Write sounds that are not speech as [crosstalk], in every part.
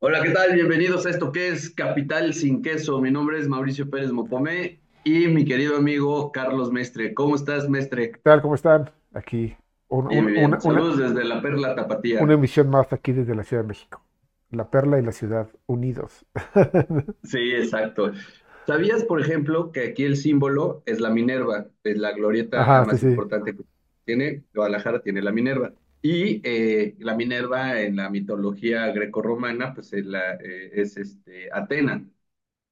Hola, ¿qué tal? Bienvenidos a esto que es Capital sin Queso. Mi nombre es Mauricio Pérez Mopomé y mi querido amigo Carlos Mestre. ¿Cómo estás, Mestre? ¿Qué tal? ¿Cómo están? Aquí, un- un- bien. una, una- Saludos desde la Perla una Tapatía. emisión más aquí desde la Ciudad de México. La Perla y la ciudad unidos. [laughs] Sí, exacto. ¿Sabías, por ejemplo, que aquí el símbolo es la Minerva? Es la glorieta Ajá, más sí. importante que tiene. Guadalajara tiene la Minerva. Y eh, la Minerva en la mitología grecorromana, pues es, la, eh, es este, Atena.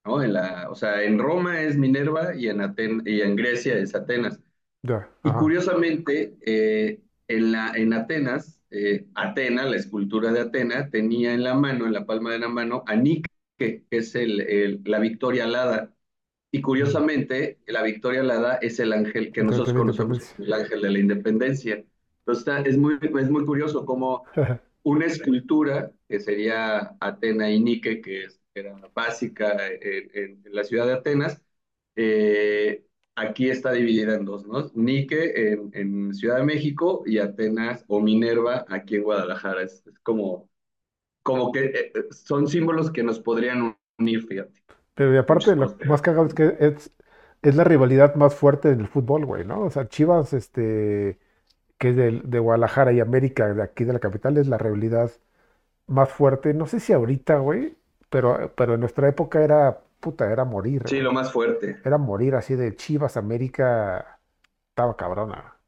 ¿no? En la, o sea, en Roma es Minerva y en Aten- y en Grecia es Atenas. Ya, Y curiosamente, eh, en la, en Atenas, eh, Atena, la escultura de Atena, tenía en la mano, en la palma de la mano, a Nike, que es el, el- la Victoria alada. Y curiosamente, la Victoria alada es el ángel que nosotros conocemos el ángel de la independencia. Entonces, está- es muy, es muy curioso cómo [laughs] una escultura, que sería Atena y Nike, que era básica en, en- la ciudad de Atenas, eh, aquí está dividida en dos, ¿no? Nike en, en Ciudad de México y Atenas o Minerva aquí en Guadalajara. Es, es como, como que eh, son símbolos que nos podrían unir, fíjate, Pero y aparte, lo más cagado es que es, es la rivalidad más fuerte en el fútbol, güey, ¿no? O sea, Chivas, este, que es del- de, Guadalajara y América, de aquí de la capital, es la rivalidad más fuerte. No sé si ahorita, güey, pero, pero en nuestra época era, puta, era morir, Sí, lo más fuerte. Era morir así de Chivas, América, estaba cabrona.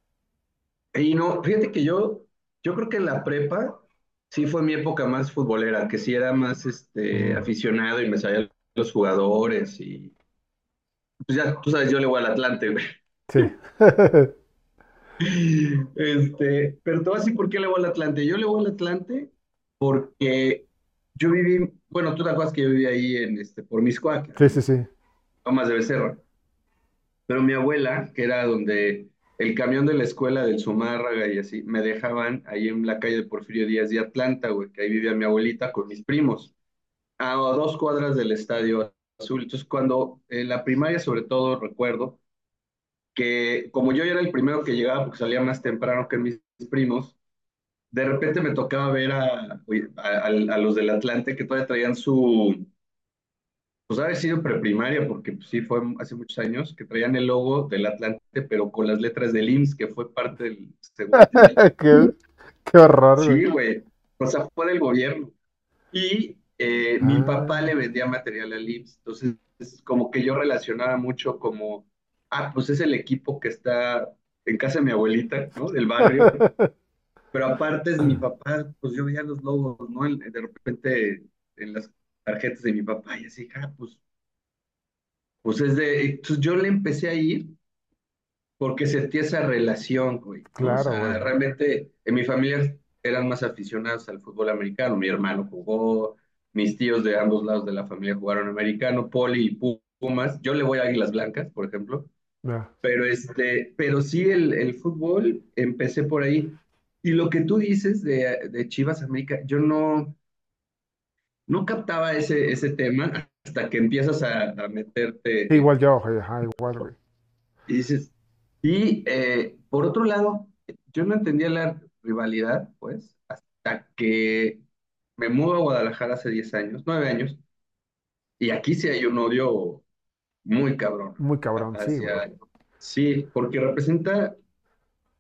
Y no, fíjate que yo, yo creo que en la prepa sí fue mi época más futbolera, que sí era más este, Mm. aficionado y me sabía los jugadores y pues ya, tú sabes, yo le voy al Atlante, güey. Sí. [laughs] Este, pero te voy a decir por qué le voy al Atlante. Yo le voy al Atlante porque yo viví, bueno, tú te acuerdas que yo viví ahí en, este, por Miscuac, Sí, sí, sí. Lomas de Becerra. Pero mi abuela, que era donde el camión de la escuela del Zumárraga y así, me dejaban ahí en la calle de Porfirio Díaz de Atlanta, güey, que ahí vivía mi abuelita con mis primos, a dos cuadras del Estadio Azul. Entonces, cuando en la primaria, sobre todo, recuerdo que como yo era el primero que llegaba porque salía más temprano que mis primos, de repente me tocaba ver a, a, a- a los del Atlante que todavía traían su, pues haber sido preprimaria, porque pues, sí fue hace muchos años, que traían el logo del Atlante, pero con las letras del IMSS, que fue parte del Social. [laughs] Qué, qué horror. Sí, güey. O sea, fue del gobierno. Y eh, mi papá le Ah, vendía material al IMSS. Entonces, es como que yo relacionaba mucho como, ah, pues es el equipo que está en casa de mi abuelita, ¿no? Del barrio. [laughs] Pero aparte es mi papá, pues yo veía los logos, ¿no? De repente en las tarjetas de mi papá y así, ah, pues, pues es de... Entonces yo le empecé a ir porque sentí esa relación, güey, ¿no? O claro, sea, güey. realmente en mi familia eran más aficionados al fútbol americano. Mi hermano jugó, mis tíos de ambos lados de la familia jugaron americano, Poli y Pumas. Yo le voy a Águilas Blancas, por ejemplo. Pero, este, pero sí, el, el fútbol empecé por ahí. Y lo que tú dices de, de Chivas América, yo no, no captaba ese, ese tema hasta que empiezas a, a Sí, meterte igual yo. Ajá, igual, güey. y dices, y eh, por otro lado, yo no entendía la rivalidad, pues, hasta que me mudo a Guadalajara hace 10 años, 9 años, y aquí sí hay un odio muy cabrón Muy cabrón, sí, güey. sí, porque representa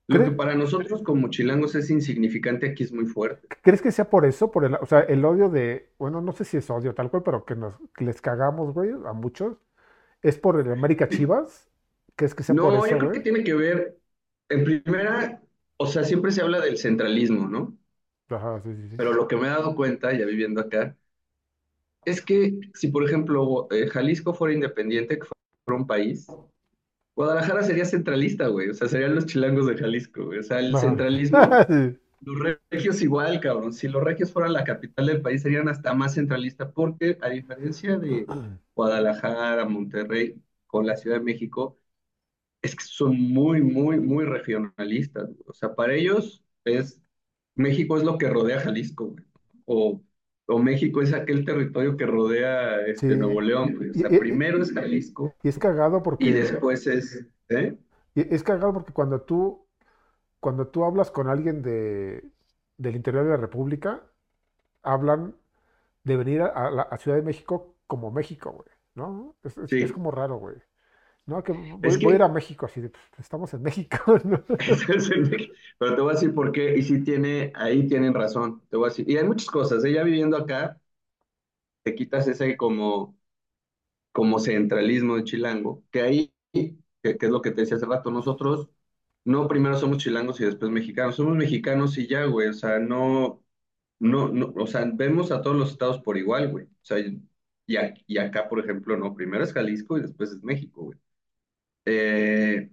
Lo que ¿Cre- para nosotros como chilangos es insignificante, aquí es muy fuerte. ¿Crees que sea por eso? Por el, o sea, el odio de, bueno, no sé si es odio tal cual, pero que nos que les cagamos, güey, a muchos. ¿Es por el América Chivas? ¿Crees que sea por No, yo creo güey? que tiene que ver, en primera, o sea, siempre se habla del centralismo, ¿no? Ajá, sí, sí, sí. Pero lo que me he dado cuenta, ya viviendo acá, es que si, por ejemplo, eh, Jalisco fuera independiente, que fuera un país, Guadalajara sería centralista, güey, o sea, serían los chilangos de Jalisco, güey. O sea, el centralismo, [laughs] los regios igual, cabrón. Si los regios fueran la capital del país, serían hasta más centralistas, porque a diferencia de Guadalajara, Monterrey, con la Ciudad de México, es que son muy, muy, muy regionalistas. O sea, para ellos es México es lo que rodea Jalisco, güey. O, o México es aquel territorio que rodea este Sí. Nuevo León, güey. O Y, sea, y- primero es Jalisco y es cagado y porque, después es, ¿eh? y es cagado porque cuando tú, cuando tú hablas con alguien de, del interior de la República, hablan de venir a, a Ciudad de México como México, güey, ¿no? Es, como raro, güey. No, que voy, es voy a ir a México así de, pues, estamos en México, [laughs] ¿no? [laughs] pero te voy a decir por qué, y sí tiene, ahí tienen razón, te voy a decir, y hay muchas cosas, ella viviendo acá, te quitas ese como, como centralismo de chilango, que ahí, que, que es lo que te decía hace rato, nosotros no primero somos chilangos y después mexicanos, somos mexicanos y ya, güey, o sea, no, no, no, o sea, vemos a todos los estados por igual, güey, o sea, y acá, por ejemplo, no, primero es Jalisco y después es México, güey. Eh,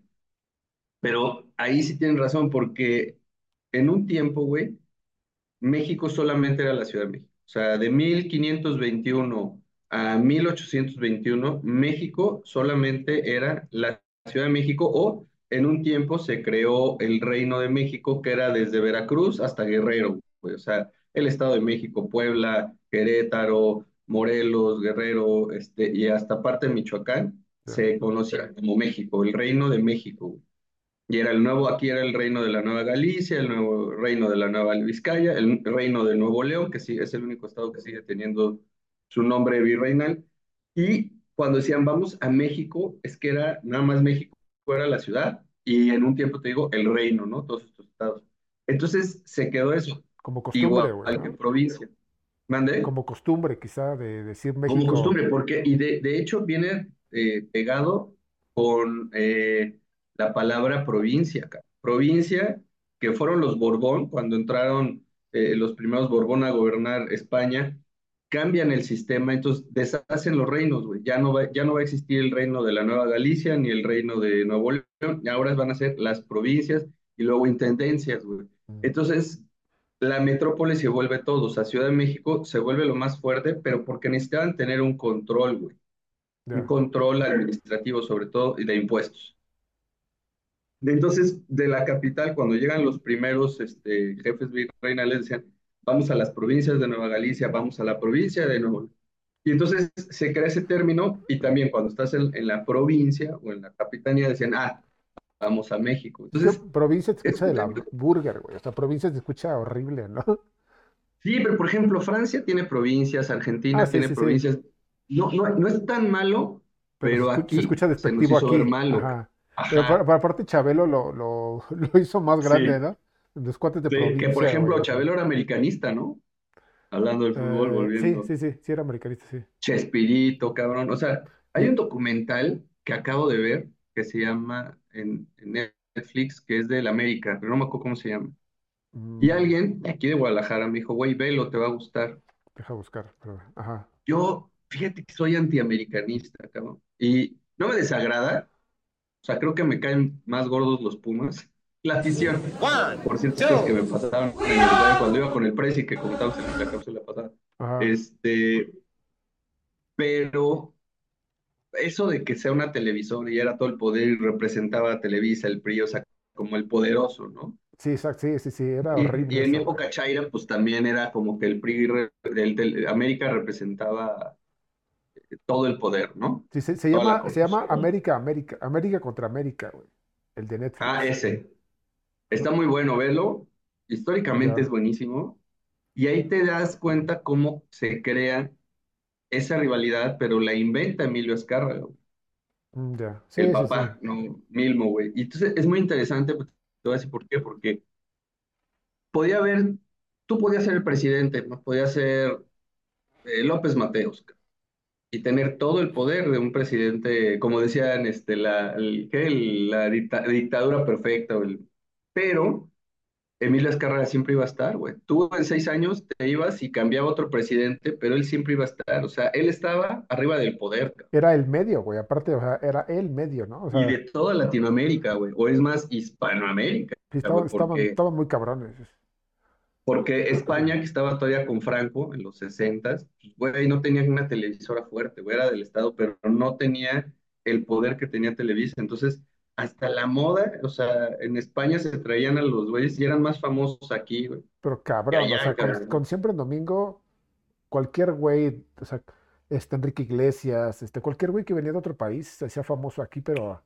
pero ahí sí tienen razón, porque en un tiempo, güey, México solamente era la Ciudad de México. O sea, de 1521 a 1821, México solamente era la Ciudad de México o en un tiempo se creó el Reino de México, que era desde Veracruz hasta Guerrero. O sea, el Estado de México, Puebla, Querétaro, Morelos, Guerrero, este, y hasta parte de Michoacán, se conocía como México, el Reino de México. Y era el nuevo, aquí era el reino de la Nueva Galicia, el nuevo reino de la Nueva Vizcaya, el reino de Nuevo León, que sí es el único estado que sigue teniendo su nombre virreinal. Y cuando decían vamos a México, es que era nada más México, era la ciudad, y en un tiempo te digo el reino, ¿no? Todos estos estados. Entonces se quedó eso, como costumbre, igual que provincia. Como costumbre quizá de decir Como México. costumbre, porque, y de, de hecho viene eh, pegado con eh, la palabra provincia. Provincia, que fueron los Borbón, cuando entraron eh, los primeros Borbón a gobernar España, cambian el sistema, entonces deshacen los reinos, güey. Ya no va, ya no va a existir el reino de la Nueva Galicia ni el reino de Nuevo León, y ahora van a ser las provincias y luego intendencias, güey. Mm, Entonces, la metrópoli se vuelve todo, o sea, Ciudad de México se vuelve lo más fuerte, pero porque necesitaban tener un control, güey, un control administrativo sobre todo y de impuestos. De entonces, de la capital, cuando llegan los primeros este, jefes virreinales, decían, vamos a las provincias de Nueva Galicia, vamos a la provincia de Nuevo. Y entonces se crea ese término y también cuando estás en, en la provincia o en la capitanía decían, ah, vamos a México. Entonces, provincia te es escucha de la burger, güey. O sea, provincia te escucha horrible, ¿no? Sí, pero por ejemplo, Francia tiene provincias, Ah, Argentina sí, tiene sí, sí. No, no, no es tan malo, Pero se escucha, se aquí escucha se nos despectivo hizo aquí. malo. Ajá. Pero para, aparte Chabelo lo, lo, [laughs] lo hizo más grande, sí, ¿no? Los cuates de sí, que por ejemplo. Chabelo era americanista, ¿no? Hablando del fútbol, Eh, sí, volviendo. sí, sí, sí era americanista, sí. Chespirito, cabrón. O sea, hay un documental que acabo de ver que se llama en, en Netflix, que es del América, pero no me acuerdo cómo se llama. Y mm, alguien de aquí de Guadalajara me dijo, güey, velo, te va a gustar. deja buscar, pero, ajá. Yo, fíjate que soy antiamericanista, cabrón. Y no me desagrada, o sea, creo que me caen más gordos los Pumas. La afición, One, por ciertas cosas que me pasaron el cuando iba con el Prezi que comentamos en la cápsula pasada. Ajá. Este, pero eso de que sea una televisora y era todo el poder y representaba a Televisa, el PRI, o sea, como el poderoso, ¿no? Sí, exacto, sí, sí, sí, era Y, y horrible en mi época Chaira, pues también era como que el PRI, el, del- América representaba todo el poder, ¿no? Sí, se, llama, se llama. América, América, América contra América, güey. El de Ah, Netflix. ese. Está muy bueno verlo. Históricamente es buenísimo. Y ahí te das cuenta cómo se crea esa rivalidad, pero la inventa Emilio Azcárraga, güey, mm, ya. el Sí, sí, sí. papá, no Milmo, güey. Y entonces es muy interesante, pues, te voy a decir por qué, porque podía haber, tú podías ser el presidente, ¿no? Podías ser eh, López Mateos, y tener todo el poder de un presidente, como decían, este, la, el- ¿qué? El- la dicta- dictadura perfecta, el- pero Emilio Azcárraga siempre iba a estar, güey. Tú en seis años te ibas y cambiaba otro presidente, pero él siempre iba a estar. O sea, él estaba arriba del poder, cabrón. Era el medio, güey. Aparte, o sea, era el medio, ¿no? O Y de toda Latinoamérica, güey. O es más, Hispanoamérica, sí, güey, estaban, estaban, porque, estaban muy cabrones. Porque España, que estaba todavía con Franco en los 60, pues, güey, no tenía una televisora fuerte, güey, era del Estado, pero no tenía el poder que tenía Televisa. Entonces, hasta la moda, o sea, en España se traían a los güeyes y eran más famosos aquí, güey, Pero cabrón, o sea, con, siempre en domingo, cualquier güey, o sea, este Enrique Iglesias, este, cualquier güey que venía de otro país se hacía famoso aquí, pero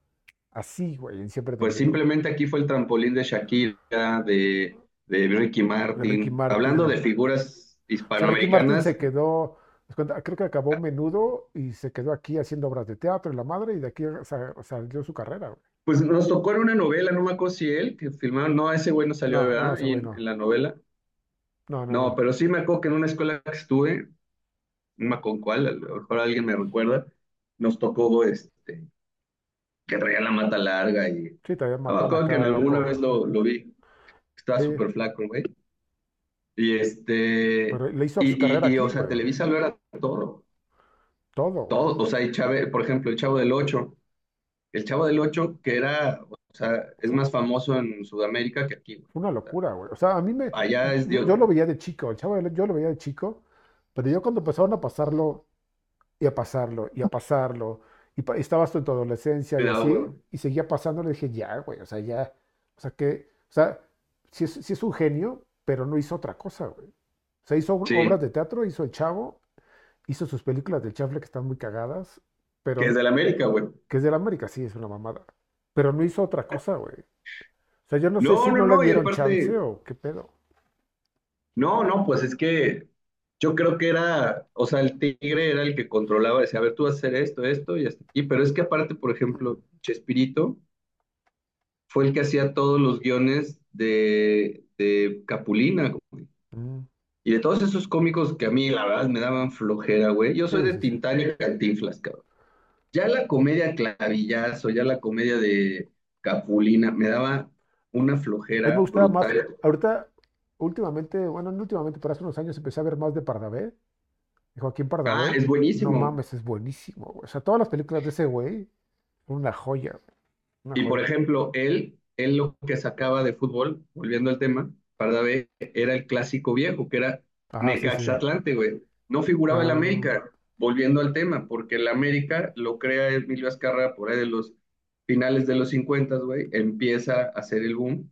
así, güey, en siempre en Pues domingo. simplemente aquí fue el trampolín de Shakira, de, de Ricky Martin, hablando de figuras O sea, Ricky hispanoamericanas. se quedó, creo que acabó menudo y se quedó aquí haciendo obras de teatro y la madre, y de aquí sa- salió su carrera, güey. Pues nos tocó en una novela, no me acuerdo si él, que filmaron, no, ese güey no salió, No, ¿verdad? en, la novela. No, no, No, pero sí me acuerdo que en una escuela que estuve, no me acuerdo cuál, a lo mejor alguien me recuerda, nos tocó este, que traía la mata larga y Sí, todavía no me acuerdo que en alguna vez lo, lo vi, estaba Sí, súper flaco, güey. Y este, pero le hizo su y, carrera y, y, o sea, güey. Televisa lo era todo, Todo, todo, o sea, y Chave, por ejemplo, el Chavo del Ocho, el Chavo del Ocho, que era, o sea, es más famoso en Sudamérica que aquí, güey. Una locura, güey. O sea, a mí me. allá es Yo, Dios, yo lo veía de chico, el chavo, del- yo lo veía de chico, pero yo cuando empezaron a pasarlo y a pasarlo y a [laughs] pasarlo, y pa- estabas tú en tu adolescencia y así, güey. y seguía pasando, le dije, ya, güey, o sea, ya. O sea, que. O sea, sí es, sí es un genio, pero no hizo otra cosa, güey. O sea, hizo obras de teatro, hizo El Chavo, hizo sus películas del Chafle que están muy cagadas, que es pero del América, güey. que es de la América, sí, es una mamada. Pero no hizo otra cosa, güey. O sea, yo no sé No, si no, no no, dieron chance o qué pedo. no, no, pues es que yo creo que era, o sea, el Tigre era el que controlaba, decía, a ver, tú vas a hacer esto, esto y hasta aquí, pero es que aparte, por ejemplo, Chespirito fue el que hacía todos los guiones de, de Capulina, güey. Mm, Y de todos esos cómicos que a mí, la verdad, me daban flojera, güey. Yo soy de. Tintán y Cantinflas, cabrón. Ya la comedia Clavillazo, ya la comedia de Capulina, me daba una A mí me flojera gustaba más, ahorita, últimamente, bueno, no últimamente, pero hace unos años empecé a ver más de Pardavé, Joaquín Ah, Pardavé. es No buenísimo. mames, es buenísimo, güey. O sea, todas las películas de ese güey son una joya. Una Y por ejemplo, él, él lo que sacaba de fútbol, volviendo al tema, Pardavé, era el clásico viejo, que era Ajá, sí, Necaxa sí. Atlante, güey. No figuraba el Ah, América, volviendo al tema, porque el América lo crea Emilio Azcárraga por ahí de los finales de los 50, güey, empieza a hacer el boom,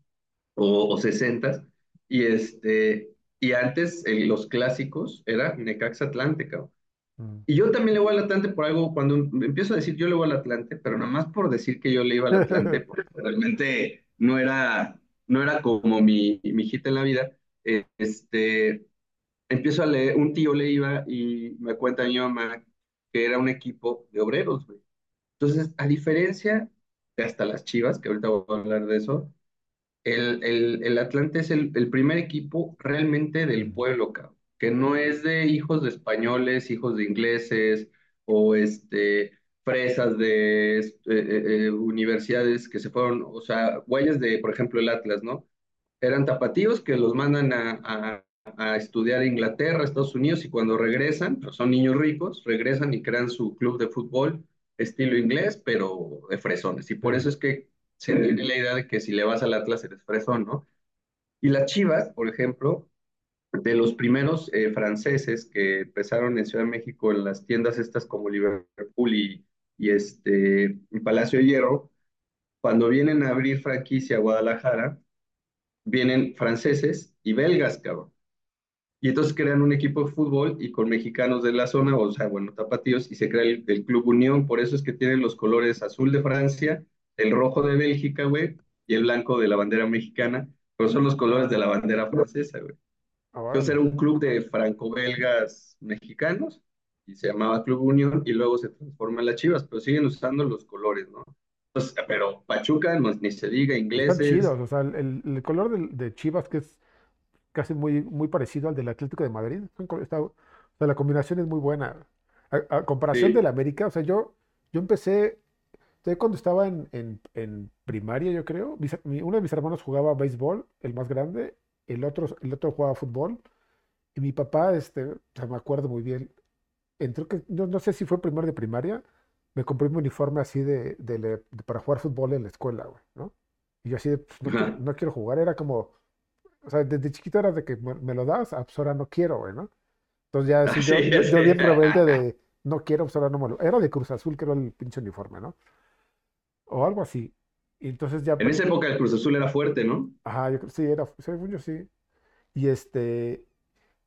o, o 60, y este, y antes el- los clásicos era Necaxa Atlante, cabrón. Mm. Y yo también le voy al Atlante por algo, cuando empiezo a decir yo le voy al Atlante, pero nada más por decir que yo le iba al Atlante, [laughs] porque realmente no era, no era como mi, mi hijita en la vida, eh, este, empiezo a leer, un tío le iba y me cuenta mi mamá que era un equipo de obreros, güey. Entonces, a diferencia de hasta las Chivas, que ahorita voy a hablar de eso, el, el, el Atlante es el, el primer equipo realmente del Mm, pueblo, cabrón, que no es de hijos de españoles, hijos de ingleses o este, fresas de eh, eh, eh, universidades que se fueron, o sea, güeyes de, por ejemplo, el Atlas, ¿no? Eran tapatíos que los mandan a, a- a estudiar a Inglaterra, Estados Unidos, y cuando regresan, pues son niños ricos, regresan y crean su club de fútbol estilo inglés, pero de fresones. Y por eso es que se tiene la idea de que si le vas al Atlas eres fresón, ¿no? Y las Chivas, por ejemplo, de los primeros eh, franceses que empezaron en Ciudad de México en las tiendas estas como Liverpool y, y este, Palacio Hierro, cuando vienen a abrir franquicia a Guadalajara, vienen franceses y belgas, cabrón. Y entonces crean un equipo de fútbol y con mexicanos de la zona, o sea, bueno, tapatíos, y se crea el, el Club Unión. Por eso es que tienen los colores azul de Francia, el rojo de Bélgica, güey, y el blanco de la bandera mexicana, pero son los colores de la bandera francesa, güey. Entonces era un club de franco-belgas mexicanos y se llamaba Club Unión y luego se transforma en las Chivas, pero siguen usando los colores, ¿no? Entonces, pero Pachuca, no, ni se diga, Están ingleses, chidos, o sea, el, color del- de, Chivas, que es casi muy, muy parecido al del Atlético de Madrid, está- o sea, la combinación es muy buena. A, a comparación del sí, América, o sea, yo, yo empecé, cuando estaba en, en- en primaria, yo creo, mis- mi- uno de mis hermanos jugaba béisbol, el más grande, el otro, el otro jugaba fútbol, y mi papá, este, o sea, me acuerdo muy bien, entró que, no, no sé si fue primero de primaria, me compré mi uniforme así de, de le- de- para jugar fútbol en la escuela, güey, ¿no? Y yo así de, "Pues, no quiero, no quiero jugar, era como, o sea, desde chiquito era de que me, me lo das, ah, pues ahora no quiero, güey, ¿no? Entonces ya [laughs] así así, yo, yo, yo bien rebelde de, no quiero, pues ahora no me lo, era de Cruz Azul, que era el pinche uniforme, ¿no? O algo así. Y entonces ya, En esa época el Cruz Azul era fuerte, ¿no? ajá, yo creo- sí, era, según yo sí. Y este,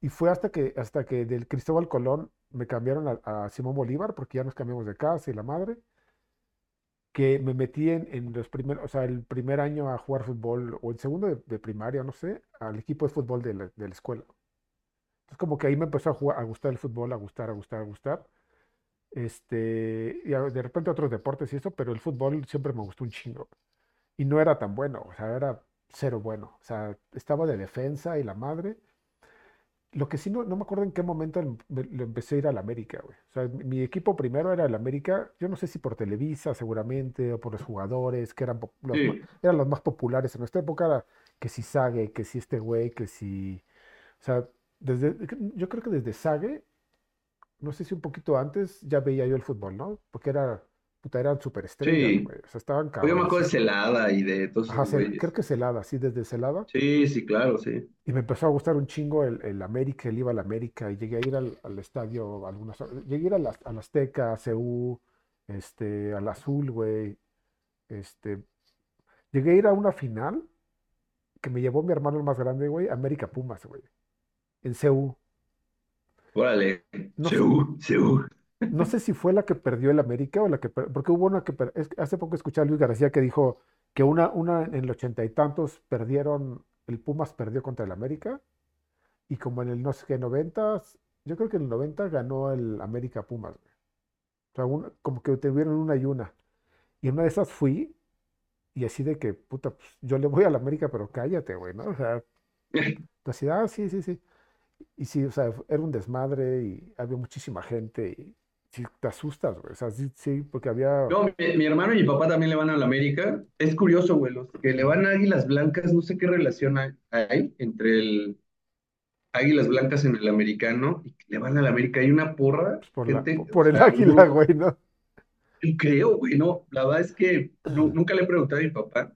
y fue hasta que, hasta que del Cristóbal Colón me cambiaron a, a Simón Bolívar, porque ya nos cambiamos de casa y la madre, que me metí en, en los primeros, o sea, el primer año a jugar fútbol, o el segundo de, de primaria, no sé, al equipo de fútbol de la, de la escuela. Entonces como que ahí me empezó a, jugar, a gustar el fútbol, a gustar, a gustar, a gustar. Este, y de repente otros deportes y eso, pero el fútbol siempre me gustó un chingo. Y no era tan bueno, o sea, era cero bueno. O sea, estaba de defensa y la madre. Lo que sí no, no me acuerdo en qué momento em- le empecé a ir al América, güey. O sea, mi, equipo primero era el América, yo no sé si por Televisa seguramente, o por los jugadores, que eran los, Sí, eran los más populares en nuestra época, era que si Sague, que si este güey, que si... O sea, desde, yo creo que desde Sague, no sé si un poquito antes, ya veía yo el fútbol, ¿no? Porque era, puta, eran superestrellas, sí. güey. O sea, estaban Pues yo me acuerdo de. Celada y de todos Ajá, esos creo que Celada, sí, desde Celada. Sí, sí, claro, sí. Y me empezó a gustar un chingo el, el América, el iba al América, y llegué a ir al, al estadio algunas horas. Llegué a ir al, Az- al Azteca, a CU, este, al Azul, güey. Este, llegué a ir a una final que me llevó mi hermano el más grande, güey, América Pumas, güey, en CU. Órale. No, sé- Seú, Seú. no sé si fue la que perdió el América o la que per- porque hubo una que per- es hace poco escuché a Luis García que dijo que una, una en el ochenta y tantos perdieron, el Pumas perdió contra el América y como en el no sé qué noventas, yo creo que en el 90 ganó el América Pumas, güey. O sea, como que tuvieron una y una. Y en una de esas fui y así de que, puta, pues, yo le voy al América, pero cállate, güey, ¿no? O sea, [laughs] así, ah, sí, sí, sí. Y sí, o sea, era un desmadre y había muchísima gente y sí, te asustas, güey. O sea, sí, sí, porque había, No, mi, mi hermano y mi papá también le van a la América. Es curioso, güey, los que le van a Águilas Blancas, no sé qué relación hay, entre el Águilas Blancas en el americano y que le van a la América. Hay una porra, pues, por gente, el sea, águila, güey, ¿no? creo, güey, no, la verdad es que nu- nunca le he preguntado a mi papá,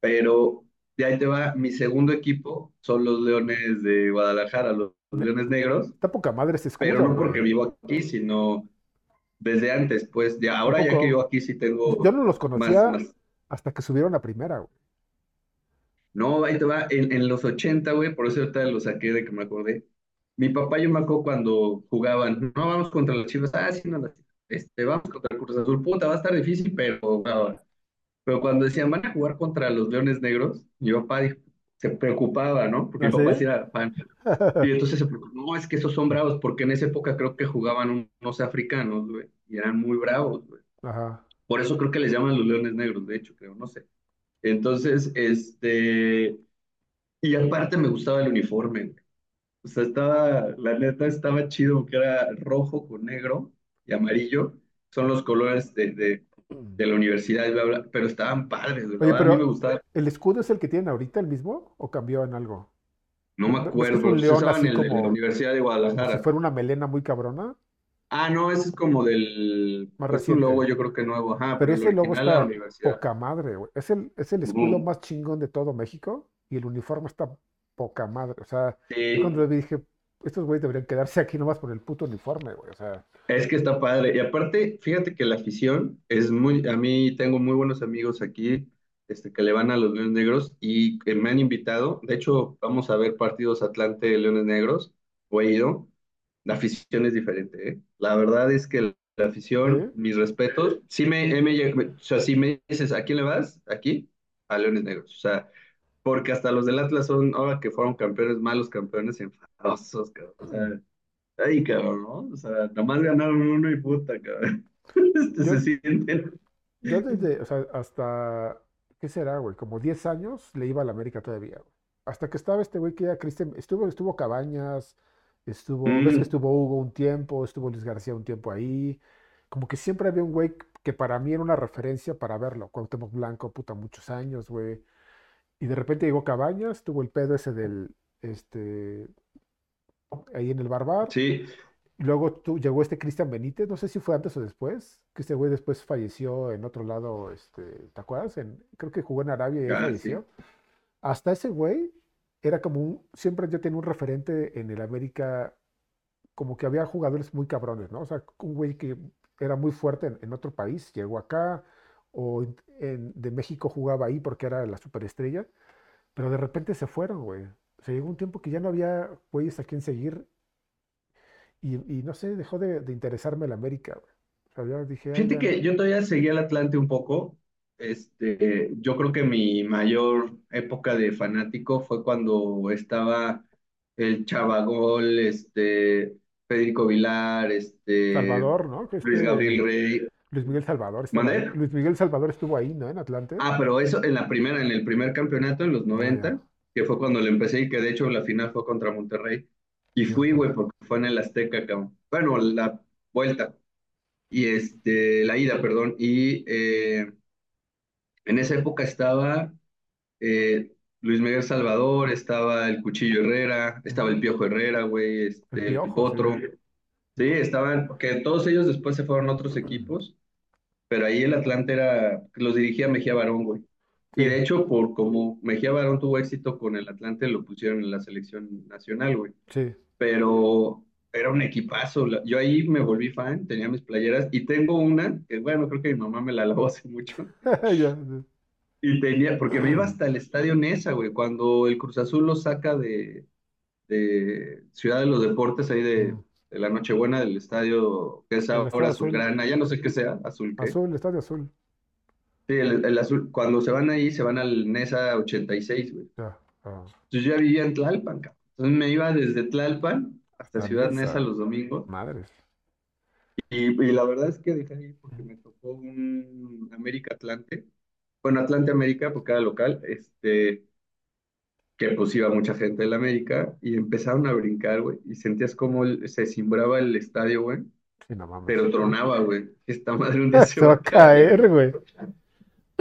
pero de ahí te va, mi segundo equipo son los Leones de Guadalajara, los, Leones Negros, Está poca madre ese pero escudo, no porque vivo aquí, sino desde antes, pues, ya, ¿A ahora ya que vivo aquí sí Yo tengo no los conocía más hasta que subieron a primera, güey. No, ahí te va, en, en los 80, güey, por eso ahorita lo saqué de que me acordé. Mi papá, yo me acuerdo cuando jugaban, no, vamos contra los Chivas, ah, sí, no, este, vamos contra el Cruz Azul, puta, va a estar difícil, pero. Pero cuando decían, van a jugar contra los Leones Negros, mi papá dijo- se preocupaba, ¿no? Porque ¿Ah, mi papá sí sí? era fan. Y entonces se preocupó, no, es que esos son bravos, porque en esa época creo que jugaban unos africanos, güey, y eran muy bravos, güey. Ajá. Por eso creo que les llaman los Leones Negros, de hecho, creo, no sé. Entonces, este... Y aparte me gustaba el uniforme, güey. O sea, estaba, la neta estaba chido porque era rojo con negro y amarillo. Son los colores de, de, de la universidad, y bla, bla, pero estaban padres, Oye, verdad, a mí me pero gustaba. ¿el escudo es el que tienen ahorita el mismo o cambió en algo? No me ve- ¿Ves que es acuerdo. león usaban así en, en la Universidad de como si Guadalajara. fuera una melena muy cabrona? Ah, no, ese es como del. Más Es un logo, yo creo que nuevo, ajá, Pero pero el ese logo está poca madre, güey. Es el, es el escudo más chingón de todo México y el uniforme está poca madre. O sea, yo cuando lo vi dije, estos güeyes deberían quedarse aquí nomás por el puto uniforme, güey. O sea, Es que está padre. Y aparte, fíjate que la afición es muy, a mí tengo muy buenos amigos aquí, este, que le van a los Leones Negros y que me han invitado. De hecho, vamos a ver partidos Atlante Leones Negros, o he ido. La afición es diferente, ¿eh? La verdad es que la afición, ¿sí? mis respetos, sí me, me, me- o sea, si me dices, ¿a quién le vas? Aquí, a Leones Negros. O sea, porque hasta los del Atlas son, ahora que fueron campeones, malos campeones enfadosos, cabrón. O sea, Ay, cabrón, ¿no? O sea, nomás ganaron uno y puta, cabrón. [laughs] Este Yo, se sienten. yo desde, o sea, hasta, ¿qué será, güey? Como 10 años le iba a la América todavía, güey. Hasta que estaba este güey que era Cristian, estuvo, estuvo Cabañas, estuvo, ves que Mm, estuvo Hugo un tiempo, estuvo Luis García un tiempo ahí. Como que siempre había un güey que para mí era una referencia para verlo. Cuauhtémoc Blanco, puta, muchos años, güey. Y de repente llegó Cabañas, tuvo el pedo ese del, este, ahí en el Barbar. sí, Y luego tú, llegó este Cristian Benítez, no sé si fue antes o después, que este güey después falleció en otro lado, este, ¿te acuerdas? En- creo que jugó en Arabia y ahí ah, sí. falleció. Hasta ese güey era como un, siempre yo tenía un referente en el América, como que había jugadores muy cabrones, ¿no? O sea, un güey que era muy fuerte en, en otro país, llegó acá, o en- de México jugaba ahí porque era la superestrella, pero de repente se fueron, güey. O sea, llegó un tiempo que ya no había güeyes a quien seguir y, y no sé, dejó de, de interesarme el América, güey. O sea, yo dije, Fíjate ya. que yo todavía seguía al Atlante un poco. Este, yo creo que mi mayor época de fanático fue cuando estaba el Chavagol, este, Federico Vilar, este, Salvador, ¿no? Luis Gabriel este Rey. Luis Miguel Salvador. ¿Mané? Luis Miguel Salvador estuvo ahí, ¿no? En Atlante. Ah, pero eso en la primera, en el primer campeonato, en los Ah, ya. 90, que fue cuando le empecé y que de hecho la final fue contra Monterrey. Y fui, güey, porque fue en el Azteca, cabrón. Bueno, la vuelta y este, la ida, perdón. Y eh, en esa época estaba eh, Luis Miguel Salvador, estaba el Cuchillo Herrera, estaba el. Piojo Herrera, güey, este, el Piojo, sí. Potro. Sí, estaban, porque todos ellos después se fueron a otros equipos, pero ahí el Atlante era, los dirigía Mejía Barón, güey. Y de hecho, por como Mejía Barón tuvo éxito con el Atlante, lo pusieron en la selección nacional, güey. sí. Pero era un equipazo. Yo ahí me volví fan, tenía mis playeras y tengo una, que bueno, creo que mi mamá me la lavó hace mucho. [laughs] Ya, sí. Y tenía, porque me iba hasta el estadio Nesa, güey, cuando el Cruz Azul lo saca de, de Ciudad de los Deportes, ahí de, Mm. De la Nochebuena del estadio, que es El ahora Estadio Azul. Azulgrana, ya no sé qué sea, azul qué. Azul, Estadio Azul. Sí, el, el azul, cuando se van ahí, se van al Nesa 86, güey. Ya. ah, Entonces yo ya vivía en Tlalpan, cabrón. Entonces me iba desde Tlalpan hasta Ciudad Nesa. los domingos. Madres. Y, y la verdad es que dejé ahí porque me tocó un América Atlante. Bueno, Atlante América, porque era local, este, que pues iba mucha gente del América y empezaron a brincar, güey. Y sentías como el- se cimbraba el estadio, güey. Sí, no mames. Pero tronaba, güey. Esta madre un día [laughs] se Se va a caer, güey.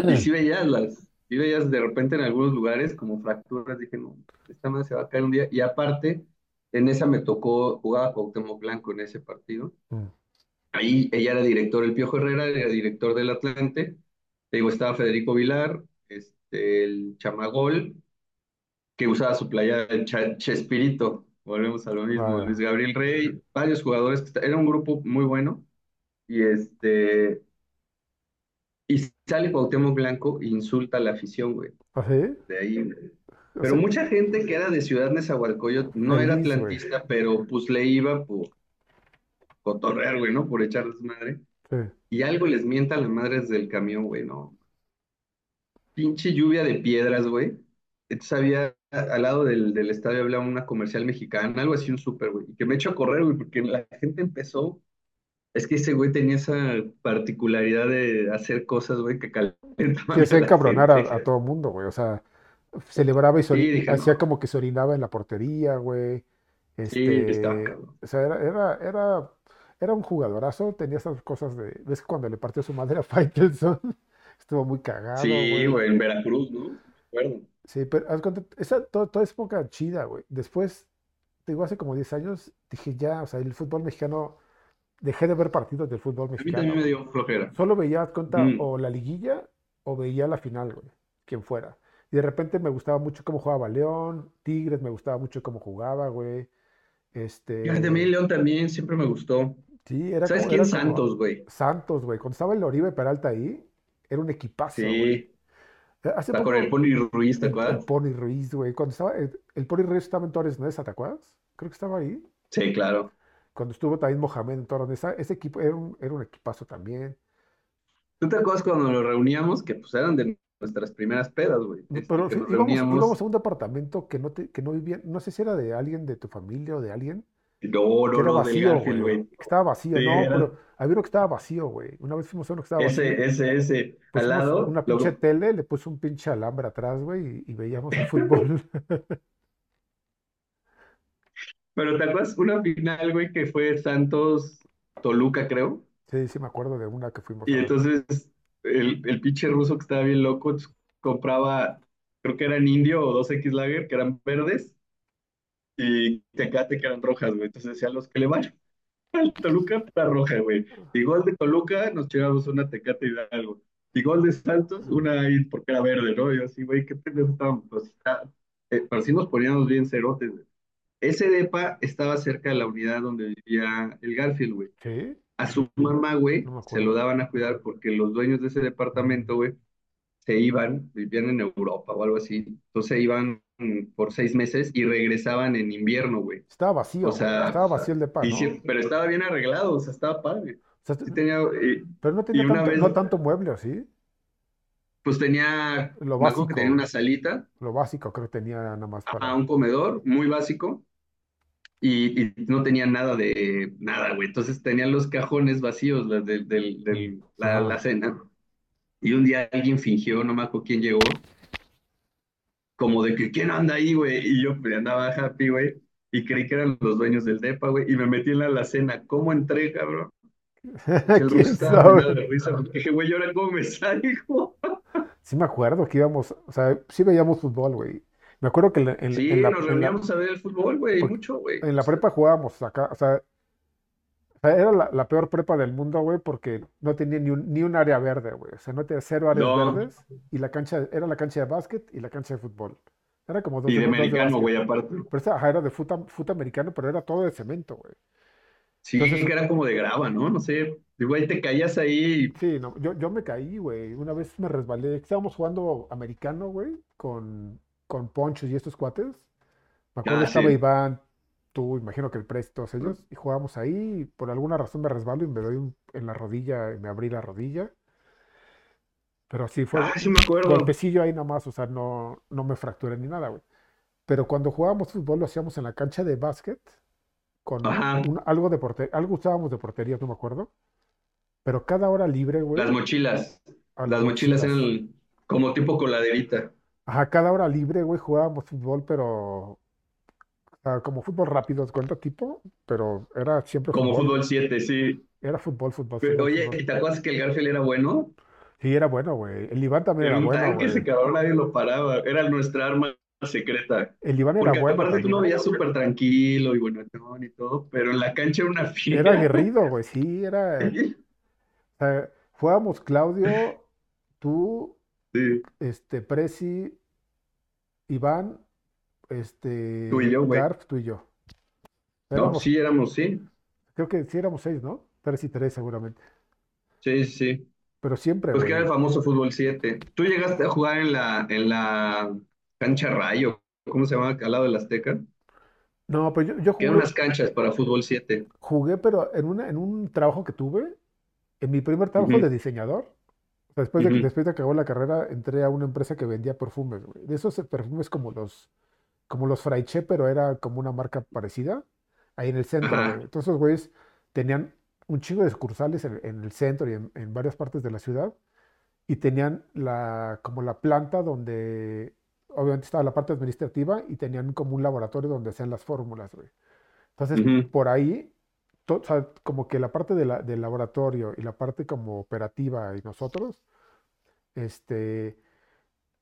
Y sí veías las, sí veías de repente en algunos lugares como fracturas, dije, no, esta madre se va a caer un día. Y aparte, en esa me tocó, jugaba Cuauhtémoc Blanco en ese partido. Mm, Ahí ella era director, el Piojo Herrera era director del Atlante. Te digo, estaba Federico Vilar, este, el Chamagol, que usaba su playa de Chespirito. Volvemos a lo mismo, Luis. Gabriel Rey, varios jugadores, que era un grupo muy bueno. Y este, y sale Cuauhtémoc Blanco e insulta a la afición, güey. ¿Así? de ahí. güey. O Pero sea, mucha gente que era de Ciudad Nezahualcóyotl no era feliz, atlantista, pero pues le iba por cotorrear, güey, ¿no? Por echar desmadre. Sí. Y algo les mienta a las madres del camión, güey, ¿no? Pinche lluvia de piedras, güey. Entonces había, al lado del, del estadio había una comercial mexicana, algo así, un súper, güey. Y que me echó a correr, güey, porque la gente empezó. Es que ese güey tenía esa particularidad de hacer cosas, güey, que Que calentaban hacía la encabronar a, a todo mundo, güey. O sea, celebraba y, se Sí, hacía no, como que se orinaba en la portería, güey. sí, estaba Este, cabrón. o sea, era, era, era, era un jugadorazo, tenía esas cosas de, ves que cuando le partió su madre a [laughs] Faitelson, estuvo muy cagado, Sí, güey. en Veracruz, ¿no? Acuerdo. Sí, pero esa, to- toda, esa época chida, güey. Después, te digo, hace como 10 años, dije ya, o sea, el fútbol mexicano, dejé de ver partidos del fútbol A mí también mexicano, me dio flojera. Solo veía, cuenta, Mm. o la liguilla o veía la final, güey, quien fuera. Y de repente me gustaba mucho cómo jugaba León, Tigres, me gustaba mucho cómo jugaba, güey. Fíjate, a mí Este, León también siempre me gustó. sí, era ¿Sabes como, quién? era Santos, güey. Santos, güey. Cuando estaba el Oribe Peralta ahí, era un equipazo, güey. Sí, Hace está con el Pony Ruiz, ¿te el, el acuerdas? Pony Ruiz, güey. Cuando estaba, el, el Pony Ruiz estaba en Torres Neza, ¿te acuerdas? Creo que estaba ahí. Sí, claro. Cuando estuvo también Mohamed en Torres ese equipo era un, era un equipazo también. ¿Tú te acuerdas cuando nos reuníamos? Que pues eran de nuestras primeras pedas, güey. No, Este, Pero sí, íbamos, íbamos a un departamento que no, te, que no vivía, no sé si era de alguien de tu familia o de alguien, No, que no, era no, vacío, Garfield, güey. güey. Estaba vacío, Sí, no, era pero había uno que estaba vacío, güey. Una vez fuimos a uno que estaba vacío, ese, ese, ese. Al pusimos lado, una pinche tele, le puse un pinche alambre atrás, güey, y, y veíamos el [laughs] fútbol. Pero ¿te acuerdas una final, güey, que fue Santos-Toluca, creo? Sí, sí me acuerdo de una que fuimos Y a entonces el, el pinche ruso que estaba bien loco pues, compraba, creo que eran indio o dos x Lager, que eran verdes, y Tecate, que eran rojas, güey. Entonces decía, los que le van [laughs] al Toluca, para roja, güey. Y gol de Toluca, nos llevamos una Tecate y algo. Y gol de Santos, una ahí, porque era verde, ¿no? Y yo así, güey, qué pendejo estábamos. Pues, está- eh, pero sí nos poníamos bien cerotes, güey. Ese depa estaba cerca de la unidad donde vivía el Garfield, güey. ¿Sí? A su mamá, güey, No se lo daban a cuidar porque los dueños de ese departamento, güey, se iban, vivían en Europa o algo así. Entonces se iban por seis meses y regresaban en invierno, güey. Estaba O vacío, güey. sea, Estaba vacío el ¿no? sí, pero estaba bien arreglado, o sea, estaba padre. O sea, Sí tenía, y, pero no tenía tanto, vez, no tanto mueble, ¿o ¿sí? pues tenía, Lo acuerdo que tenía básico, una salita lo básico creo que tenía nada más a para... un comedor muy básico y, y no tenían nada de nada, güey. Entonces tenían los cajones vacíos, las del, del, del- la, la cena. Y un día alguien fingió, no me acuerdo quién llegó, como de que quién anda ahí, güey. Y yo pues, andaba happy, güey. Y creí que eran los dueños del depa, güey. Y me metí en la alacena. ¿Cómo entré, cabrón? [laughs] El risa. Porque dije, güey, ¿y ahora cómo me salgo? Sí me acuerdo que íbamos, o sea, sí veíamos fútbol, güey. Me acuerdo que en la, en, en Sí, la, nos la, reuníamos a ver el fútbol, güey, mucho, güey. en la prepa jugábamos acá, o sea, o sea, era la, la peor prepa del mundo, güey, porque no tenía ni un, ni un área verde, güey. O sea, no tenía cero áreas no. verdes y la cancha, era la cancha de básquet y la cancha de fútbol. Era como dos Y de, de dos de americano, güey, aparte. Pero esa, ajá, era de fútbol americano, pero era todo de cemento, güey. Sí, Entonces, que era como de grava, ¿no? No sé. Güey, te caías ahí. sí, no, yo, yo me caí, güey. Una vez me resbalé. Estábamos jugando americano, güey, con, con Ponchos y estos cuates. Me acuerdo Ah, estaba sí. Iván, tú, imagino que el Prest, todos ellos, y jugábamos ahí. Y por alguna razón me resbalo y me doy un- en la rodilla, y me abrí la rodilla. Pero sí, fue Ah, sí me acuerdo. golpecillo ahí nomás, o sea, no, no me fracturé ni nada, güey. Pero cuando jugábamos fútbol lo hacíamos en la cancha de básquet, con un, algo de portería, algo usábamos de portería, no me acuerdo. Pero cada hora libre, Las güey, mochilas. a las Las mochilas mochilas. eran como tipo coladerita. Ajá, cada hora libre, güey, jugábamos fútbol, pero como fútbol rápido, ¿de cuenta tipo? Pero era siempre Como fútbol, fútbol güey. 7, sí. Era fútbol, fútbol, Pero, fútbol, Oye, fútbol. ¿te acuerdas que el Garfield era bueno? Sí, era bueno, güey. El Iván también Era era un bueno, tanque ese güey. cabrón, nadie lo paraba. Era nuestra arma secreta. El Iván era bueno aparte tú lo veías súper tranquilo y bueno y todo, pero en la cancha era una Era fiera. aguerrido, güey. Sí, era. [laughs] O sea, jugábamos Claudio, tú, Sí, este, Presi, Iván, tú y este, yo, güey. Garf, tú y yo. No, sí, éramos, sí. creo que sí éramos seis, ¿no? Tres y tres seguramente. Sí, sí. Pero siempre, Pues que era el famoso fútbol 7. Tú llegaste a jugar en la, en la cancha Rayo, ¿cómo se llama? Al lado del Azteca. No, pero yo, yo jugué, unas canchas para fútbol 7. jugué, pero en una, en un trabajo que tuve, en mi primer trabajo de diseñador, después de, ujú. después de que acabó la carrera, entré a una empresa que vendía perfumes, güey. De esos perfumes como los, como los Fraiche, pero era como una marca parecida, ahí en el centro, güey. Entonces, los güeyes tenían un chingo de sucursales en, en el centro y en, en varias partes de la ciudad, y tenían la, como la planta donde, obviamente estaba la parte administrativa, y tenían como un laboratorio donde hacían las fórmulas, güey. Entonces, por ahí, to- o sea, como que la parte de la- del laboratorio y la parte como operativa y nosotros, este,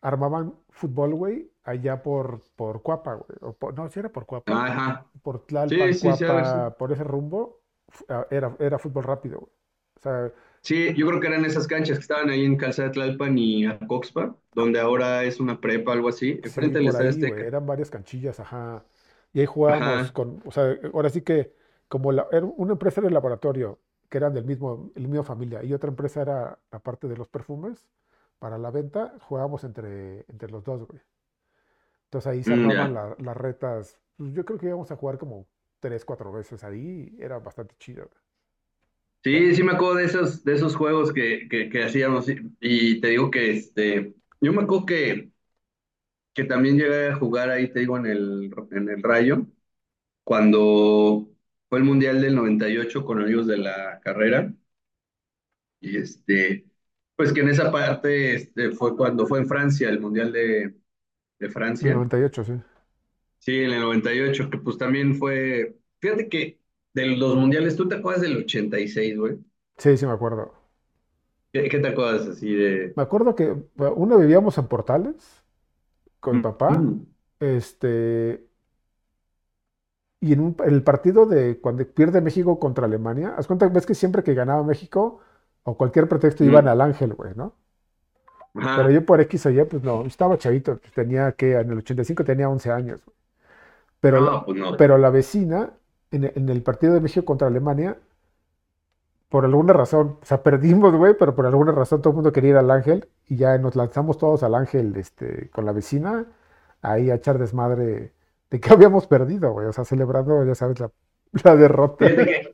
armaban fútbol, güey, allá por, por Cuapa, güey. O por- no, si era por Cuapa, Ajá. por Tlalpan, sí, sí, a ver, sí. Cuapa, por ese rumbo, ah, era, era fútbol rápido, güey. O sea, Sí, yo creo que eran esas canchas que estaban ahí en Calzada de Tlalpan y Acoxpa, donde ahora es una prepa, algo así, sí, enfrente del Estadio Azteca. eran varias canchillas, ajá. Y ahí jugábamos Ajá. con, o sea, ahora sí que, como la, era una empresa era el laboratorio, que eran del mismo, el mismo familia, y otra empresa era la parte de los perfumes para la venta, jugábamos entre, entre los dos, güey. Entonces ahí se Mm, armaban la- las retas. Pues yo creo que íbamos a jugar como tres, cuatro veces ahí, era bastante chido. Sí, sí me acuerdo de esos, de esos juegos que, que, que hacíamos y, y te digo que este, yo me acuerdo que, que también llegué a jugar ahí, te digo, en el, en el Rayo, cuando fue el Mundial del 98 con amigos de la carrera y este, pues que en esa parte este, fue cuando fue en Francia, el Mundial de, de En el Francia, 98, sí. sí, en el 98, que pues también fue, fíjate que de los mundiales, ¿tú te acuerdas del 86, güey? Sí, sí, me acuerdo. ¿Qué, qué te acuerdas así de... Me acuerdo que uno vivíamos en Portales con mi papá, Mm, este, y en, un- en el partido de cuando pierde México contra Alemania, haz cuenta, ves que siempre que ganaba México, o cualquier pretexto iban mm, al Ángel, güey, ¿no? Pero yo por X o Y, pues no, estaba chavito, pues, tenía que, en el 85 tenía 11 años. Pero, la- pues no. pero la vecina, en, en el partido de México contra Alemania, por alguna razón, o sea, perdimos, güey, pero por alguna razón todo el mundo quería ir al Ángel y ya nos lanzamos todos al Ángel, este, con la vecina, ahí a echar desmadre de que [laughs] habíamos perdido, güey, o sea, celebrando, ya sabes, la, la derrota. Fíjate que,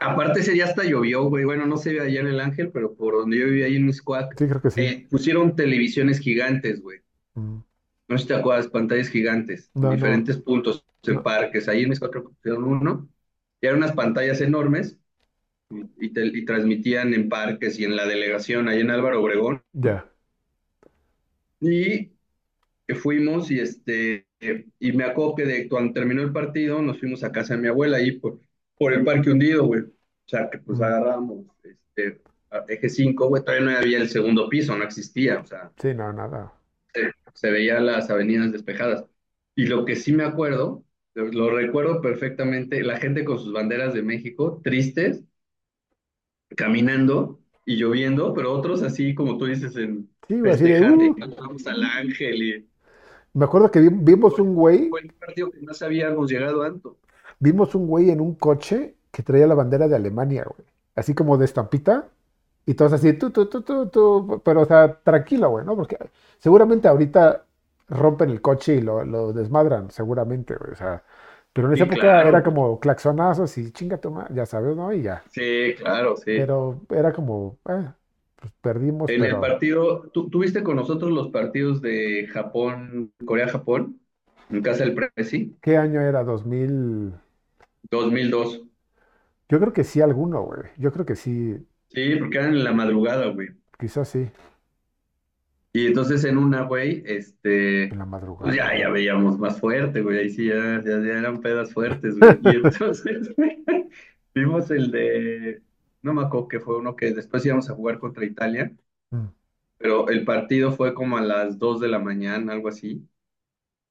aparte ese día hasta llovió, güey. Bueno, no se ve allá en el Ángel, pero por donde yo vivía ahí en Miscuac, Sí, creo que sí. eh, pusieron televisiones gigantes, güey. Mm. no sé si te acuerdas, pantallas gigantes, en No, no, diferentes puntos, en parques. Ahí en mis cuatro pusieron uno, y eran unas pantallas enormes y, te- y transmitían en parques y en la delegación, ahí en Álvaro Obregón. Ya, Y fuimos y este, eh, y me acuerdo que de cuando terminó el partido, nos fuimos a casa de mi abuela ahí por, por el parque hundido, güey. O sea, que pues agarramos este, a- eje 5 güey, todavía no había el segundo piso, no existía, o sea, sí, no, nada. se, se veían las avenidas despejadas. Y lo que sí me acuerdo, lo, recuerdo perfectamente, la gente con sus banderas de México, tristes, caminando y lloviendo, pero otros así como tú dices, en Sí, güey, así de, festejando, y uh, cantamos al ángel y me acuerdo que vi- vimos un güey, fue el partido que más habíamos llegado antes. Vimos un güey en un coche que traía la bandera de Alemania, güey. Así como de estampita. Y todos así, tú, tú, tú, tú, tú, pero o sea, tranquilo, güey, ¿no? Porque seguramente ahorita rompen el coche y lo, lo desmadran, seguramente, güey. O sea, pero en esa Sí, época era como claxonazos y chinga tu ma- ya sabes, ¿no? Y ya. sí, claro, sí. Pero era como, eh, pues perdimos, En el partido, ¿tú tuviste con nosotros los partidos de Japón, Corea-Japón, en casa del Presi? ¿qué año era? 2000. 2002. Yo creo que sí alguno, güey. Yo creo que sí, Sí, porque eran en la madrugada, güey. quizás sí, Y entonces en una, güey, este, en la pues madrugada, ya, güey. ya veíamos más fuerte, güey. Ahí sí, ya, ya, ya eran pedas fuertes, güey. Y [laughs] entonces vimos el de, no me acuerdo que fue uno que después íbamos a jugar contra Italia, Mm. pero el partido fue como a las 2 de la mañana, algo así.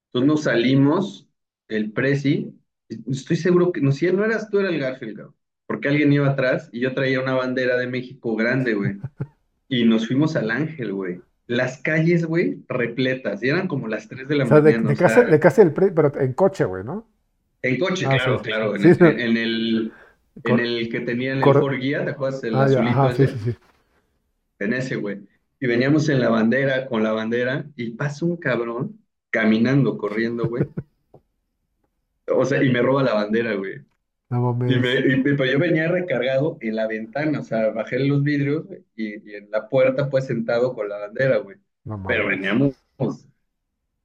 Entonces nos salimos, el Prezi, estoy seguro que, no, si no eras tú, era el Garfield, cabrón, porque alguien iba atrás y yo traía una bandera de México grande, güey. [laughs] Y nos fuimos al Ángel, güey. Las calles, güey, repletas. Y eran como las 3 de la O sea, de, mañana, de casa, de casa del pre, pero en coche, güey, ¿no? en coche, Ah, sí, claro, sí, claro. En Sí, el, en el, en el que tenían el cor- Guía, ¿te acuerdas? El ah, azulito ajá, sí, sí, sí. En ese, güey. Y veníamos en la bandera, con la bandera, y pasa un cabrón caminando, corriendo, güey. [laughs] O sea, y me roba la bandera, güey. No Y me, y- pero yo venía recargado en la ventana, o sea, bajé los vidrios y, y en la puerta pues sentado con la bandera, güey. no Pero veníamos,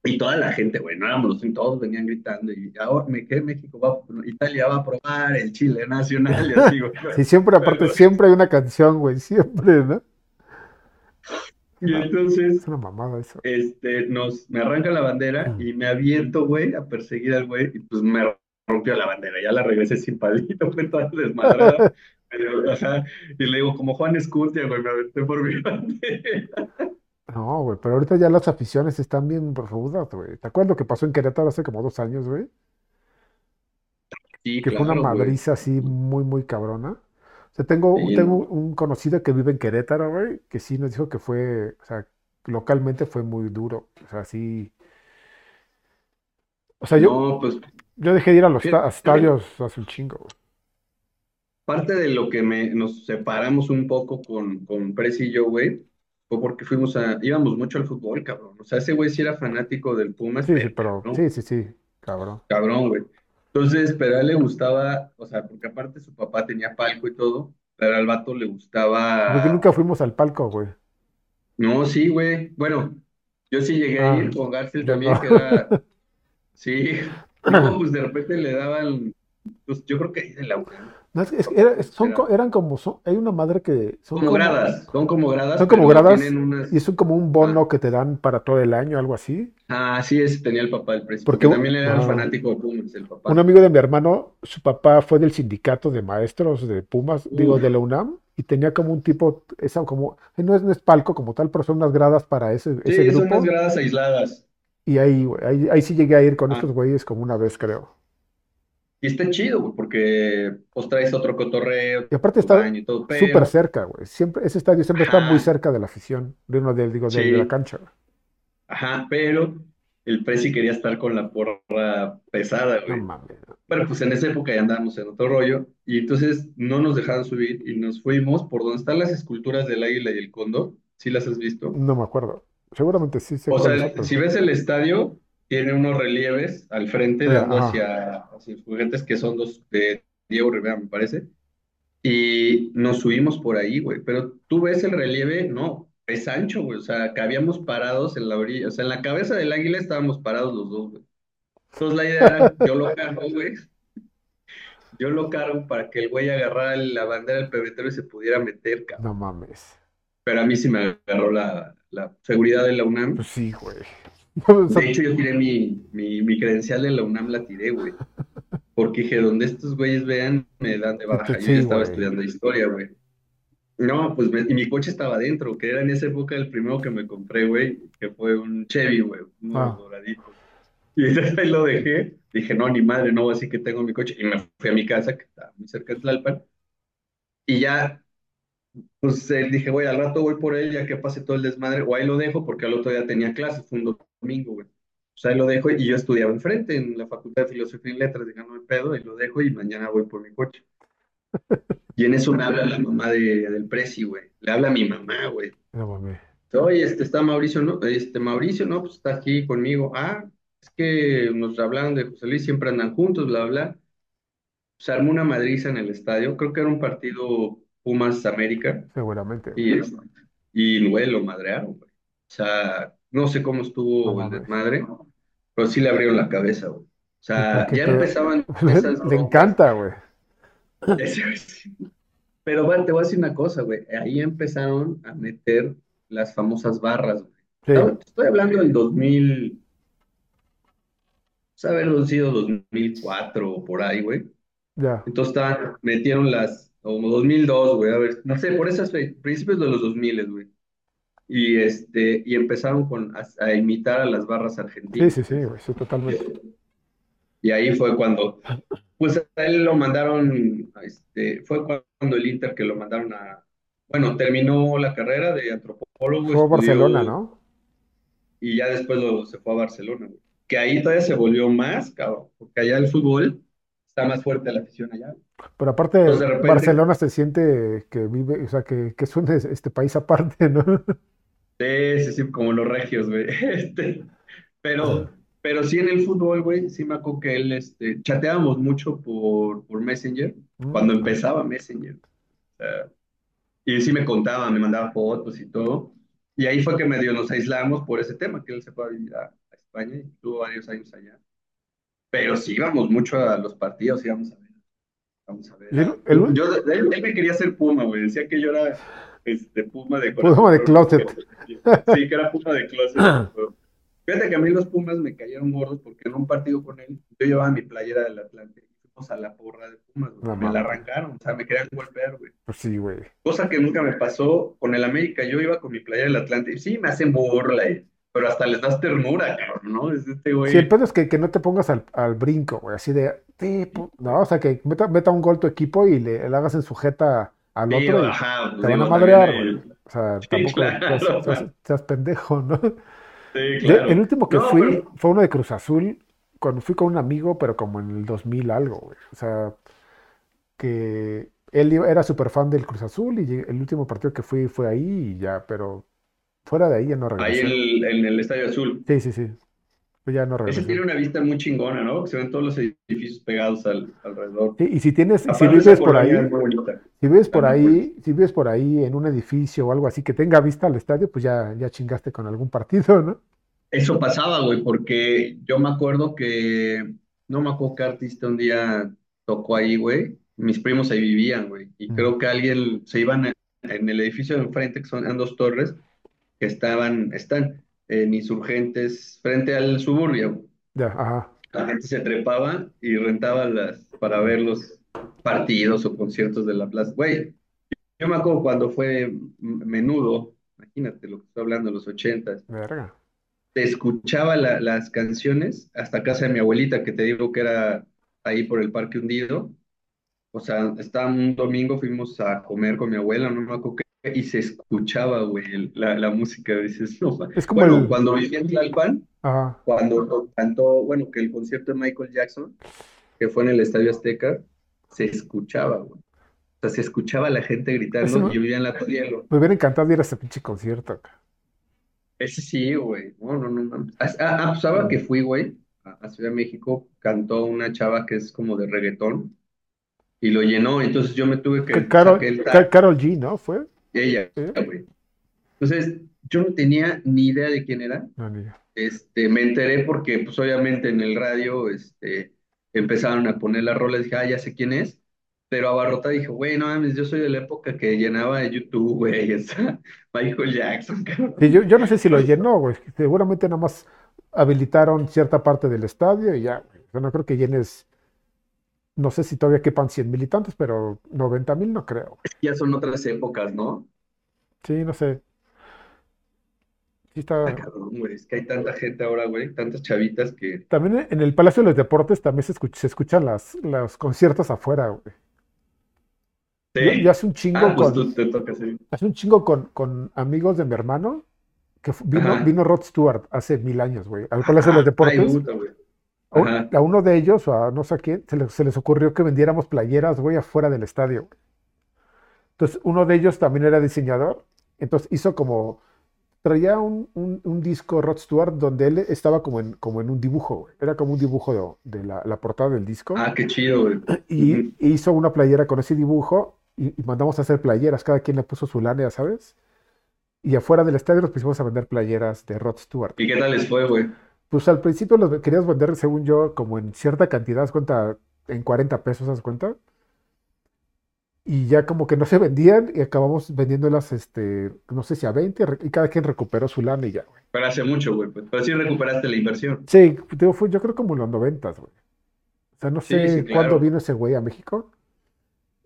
y toda la gente, güey, no éramos los todos venían gritando y ahora me quedé México, va, Italia va a probar el Chile nacional y así, güey. [laughs] Sí, siempre, aparte, Pero, siempre hay una canción, güey, siempre, ¿no? Y es entonces, una mamada eso. este, nos, me arranca la bandera Mm. y me aviento, güey, a perseguir al güey y pues me rompió la bandera, ya la regresé sin palito, [laughs] fue toda desmadrada. Ajá, y le digo, como Juan Escutia, güey, me aventé por mi [laughs] bandera. No, güey, pero ahorita ya las aficiones están bien rudas, güey. ¿Te acuerdas lo que pasó en Querétaro hace como dos años, güey? Sí, Que fue una güey. madriza así muy, muy cabrona. O sea, tengo, Sí, tengo no. un conocido que vive en Querétaro, güey, que sí nos dijo que fue, o sea, localmente fue muy duro. O sea, sí. O sea, yo, No, pues, yo dejé de ir a los a estadios hace un chingo, güey. parte de lo que me, nos separamos un poco con, con Prezi y yo, güey, fue porque fuimos a, íbamos mucho al fútbol, cabrón. O sea, ese güey sí era fanático del Pumas, Sí, sí, pero pero cabrón, sí, sí, sí, cabrón. cabrón, güey. Entonces, pero a él le gustaba, o sea, porque aparte su papá tenía palco y todo, pero al vato le Porque nunca gustaba, fuimos al palco, güey. no, sí, güey. Bueno, yo sí llegué a Ah, ir con Garfield no. también, que era, [laughs] sí, no, pues de repente le daban, pues yo creo que ahí de la No, es, es- era- es- son, eran como, son- hay una madre que son como como, gradas, son como gradas, son como gradas y son como un ah, bono que te dan para todo el año, algo así. ah, sí, ese tenía el papá del precio, Porque también era ajá, fanático de Pumas, el un amigo de mi hermano, su papá fue del sindicato de maestros de Pumas, digo, de la UNAM, y tenía como un tipo, esa como, no es, no es palco como tal, pero son unas gradas para ese, ese sí, son unas grupo. gradas aisladas. Y ahí, ahí sí llegué a ir con Ah, estos güeyes como una vez, creo. Y está chido, güey, porque pues traes otro cotorreo, Y aparte está súper cerca, güey. Siempre, ese estadio siempre está muy cerca de la afición, de uno del, digo, de la cancha, güey. ajá, pero el Prezi quería estar con la porra pesada, No güey. mames. Pero pues en esa época ya andábamos en otro rollo, y entonces no nos dejaban subir y nos fuimos por donde están las esculturas del águila y el cóndor, ¿sí las has visto? No me acuerdo. Seguramente sí sé O sea, si ves el estadio, tiene unos relieves al frente dando ajá. hacia, hacia los juguetes que son dos de Diego Rivera, me parece. Y nos subimos por ahí, güey. Pero tú ves el relieve, no. es ancho, güey. O sea, que habíamos parados en la orilla. O sea, en la cabeza del águila estábamos parados los dos, güey. Entonces la idea era, yo lo cargo, güey. Yo lo cargo para que el güey agarrara la bandera del pebetero y se pudiera meter, cabrón. No mames. Pero a mí sí me agarró la, la seguridad de la UNAM. Pues sí, güey. [laughs] De hecho, yo tiré mi, mi, mi credencial de la UNAM, la tiré, güey. Porque dije, donde estos güeyes vean, me dan de baja. Yo ya sí, estaba güey. estudiando historia, güey. No, pues me- y mi coche estaba adentro, que era en esa época el primero que me compré, güey, que fue un Chevy, güey, uno Ah, doradito. Y [laughs] entonces ahí lo dejé. Dije, no, ni madre, no, así que tengo mi coche. Y me fui a mi casa, que está muy cerca de Tlalpan. Y ya, pues eh, dije, güey, al rato voy por él, ya que pase todo el desmadre. O ahí lo dejo, porque al otro día tenía clases, fue un domingo, güey. O sea, lo dejo y yo estudiaba enfrente en la Facultad de Filosofía y Letras, dije, no me pedo, y lo dejo y mañana voy por mi coche. [laughs] Y en eso me habla la mamá de, del Prezi, güey. Le habla a mi mamá, güey. no mames. Oye, este está Mauricio, ¿no? Este Mauricio, no, pues está aquí conmigo. Ah, es que nos hablaron de José Luis, siempre andan juntos, bla, bla. Se armó una madriza en el estadio. Creo que era un partido Pumas América. Seguramente. Y, este, y güey, lo madrearon, güey. O sea, no sé cómo No estuvo el mames. desmadre, pero sí le abrieron la cabeza, güey. O sea, ya te... empezaban [laughs] Le, esas le encanta, güey. Pero bueno, te voy a decir una cosa, güey. Ahí empezaron a meter las famosas barras, güey. Sí, Estoy hablando del 2000, pues haber sido 2004 o por ahí, güey. ya. Entonces estaban, metieron las, como 2002, güey, a ver, no sé, por esas principios de los 2000, güey. Y este, y empezaron con, a, a imitar a las barras argentinas. sí, sí, güey. Sí, totalmente. Y ahí fue cuando, pues a él lo mandaron, este, fue cuando el Inter que lo mandaron a, bueno, terminó la carrera de antropólogo, Fue a Barcelona, ¿no? y ya después lo, se fue a Barcelona, güey. Que ahí todavía se volvió más, cabrón, porque allá el fútbol está más fuerte la afición allá. Pero aparte, repente, Barcelona se siente que vive, o sea, que, que es un es- este país aparte, ¿no? Sí, sí, sí, como los regios, güey. [laughs] Este, pero, pero sí en el fútbol, güey, sí me acuerdo que él, este, chateábamos mucho por, por Messenger, cuando Mm, empezaba Messenger. Sea, y sí me contaba, me mandaba fotos y todo. Y ahí fue que medio nos aislamos por ese tema, que él se fue a vivir a, a España y tuvo varios años allá. Pero sí íbamos mucho a los partidos, íbamos a ver, vamos a ver. yo, él, él me quería hacer Puma, güey, decía que yo era este, Puma de Puma de closet. Sí, que era Puma de closet. [clears throat] Fíjate que a mí los Pumas me cayeron gordos porque en un partido con él, yo llevaba mi playera del Atlante y fuimos a la porra de Pumas, güey. Me la arrancaron, o sea, me querían golpear, güey. Pues sí, güey. Cosa que nunca me pasó con el América. Yo iba con mi playera del Atlante y sí, me hacen burla, y- pero hasta les das ternura, cabrón, ¿no? Es este Sí, el güey. pedo es que, que no te pongas al, al brinco, güey, así de, no, o sea, que meta, meta un gol tu equipo y le, le hagas en sujeta al Sí, otro ajá, te van a madrear, güey. Sea, Sí, tampoco claro, seas, seas- seas pendejo, ¿no? sí, Yo- el claro. último que No, fui pero fue uno de Cruz Azul, cuando fui con un amigo, pero como en el 2000 algo, güey. O sea, que él era súper fan del Cruz Azul y el último partido que fui fue ahí y ya, pero fuera de ahí ya no ahí regresé. el- en el Estadio Azul. Sí, sí, sí, pues ya no Ese tiene una vista muy chingona, ¿no? Que se ven todos los edificios pegados al, alrededor. Sí, y si tienes, si Aparte, vives por ahí, si vives por ahí, si vives por ahí en un edificio o algo así que tenga vista al estadio, pues ya, ya chingaste con algún partido, ¿no? Eso pasaba, güey, porque yo me acuerdo que, no me acuerdo qué artista un día tocó ahí, güey. Mis primos ahí vivían, güey. Y Mm, creo que alguien se iban en, en el edificio de enfrente, que son en dos torres, que estaban, están en Insurgentes, frente al Suburbia. güey. Ya, ajá. La gente se trepaba y rentaba las para ver los partidos o conciertos de la plaza. Güey, yo me acuerdo cuando fue Menudo, imagínate lo que estoy hablando, los ochentas. Verga. te escuchaba la- las canciones hasta casa de mi abuelita, que te digo que era ahí por el Parque Hundido. O sea, estaba un domingo, fuimos a comer con mi abuela, no me acuerdo qué, y se escuchaba, güey, la, la música. Dices, no, Es como Bueno, el, cuando vivía en Tlalpan, ajá. cuando cantó, bueno, que el concierto de Michael Jackson, que fue en el Estadio Azteca, se escuchaba, güey. O sea, se escuchaba la gente gritando, me, y yo vivía en la Torielo. me hubiera encantado ir a ese pinche concierto. ca. Ese sí, güey. No, no, no, no. Ah, ah, ah, pues ahora que fui, güey, a, a Ciudad de México, cantó una chava que es como de reggaetón y lo llenó. Entonces yo me tuve que, Carol, Carol G, ¿no? ¿Fue? Ella, Sí. güey. Entonces, yo no tenía ni idea de quién era. Este, me enteré porque, pues obviamente en el radio, este, empezaron a poner la rola, dije, ah, ya sé quién es, pero abarrota dije, güey, no mames, yo soy de la época que llenaba de YouTube, güey, [laughs] está Michael Jackson, Sí, cabrón. yo, yo no sé si lo llenó, güey. Seguramente nada más habilitaron cierta parte del estadio y ya, güey. O sea, no creo que llenes, no sé si todavía quepan 100 militantes, pero 90 mil no creo. Ya son otras épocas, ¿no? Sí, no sé. Sí Ah, está. cabrón, güey, es que hay tanta gente ahora, güey, tantas chavitas que... También en el Palacio de los Deportes también se escuch- se escuchan las, los conciertos afuera, güey. Yo, yo ¿Sí? hace un Ah, chingo pues con, tú te toca sí. hace un chingo con, con amigos de mi hermano, que vino, Ajá. vino Rod Stewart hace mil años, güey, al Palacio de los Ah, ay, Deportes. puta, güey. A, un- Ajá. a uno de ellos, o a no sé a quién, se les, se les ocurrió que vendiéramos playeras, güey, afuera del estadio. Entonces, uno de ellos también era diseñador. Entonces, hizo como, traía un, un- un disco Rod Stewart donde él estaba como en, como en un dibujo, güey. Era como un dibujo de, de la, la portada del disco. Ah, qué chido, güey. Y hizo una playera con ese dibujo y, y mandamos a hacer playeras. Cada quien le puso su lana, ¿sabes? Y afuera del estadio nos pusimos a vender playeras de Rod Stewart. ¿Y qué tal les fue, güey? Pues al principio los querías vender, según yo, como en cierta cantidad, ¿haz cuenta? En 40 pesos, ¿haz cuenta? Y ya como que no se vendían y acabamos vendiéndolas, este, no sé si a 20 re- y cada quien recuperó su lana y ya, güey. Pero hace mucho, güey. pues, Pero sí recuperaste la inversión. Sí, digo, fue, yo creo como en los noventas, güey. O sea, no Sí, sí, sé cuándo vino ese güey a México,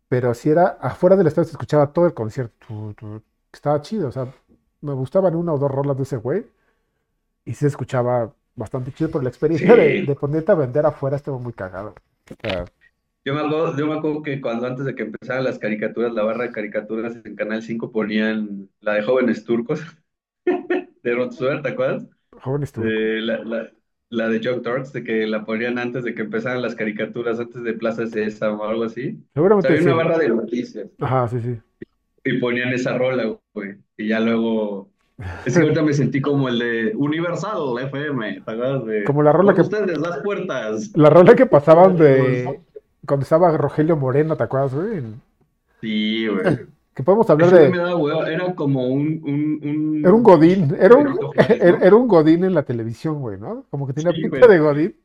pero si era afuera del estadio se escuchaba todo el concierto. estaba chido, o sea, me gustaban una o dos rolas de ese güey y se escuchaba bastante chido, pero la experiencia de, Sí. de ponerte a vender afuera estuvo muy cagado. O sea, Yo me acuerdo, yo me acuerdo que cuando antes de que empezaran las caricaturas, la barra de caricaturas en Canal 5 ponían la de Jóvenes Turcos, [laughs] de Rod Stewart, ¿te acuerdas? jóvenes turcos. De la, la, la de Young Turks, de que la ponían antes de que empezaran las caricaturas, antes de Plaza Sésamo o algo así. O sea, Seguramente había una barra de noticias Ajá, sí, sí. y ponían esa rola, güey. Y ya luego, es que ahorita me sentí como el de Universal FM, ¿te acuerdas de Como la rola que, ustedes las puertas? la rola que pasaban de cuando estaba Rogelio Moreno, ¿te acuerdas, güey? Sí, güey. [laughs] Que podemos hablar me de, era como un, un, era un un Godín, era un, [laughs] era un Godín en la televisión, güey, ¿no? Como que tenía Sí, pinta güey. de Godín.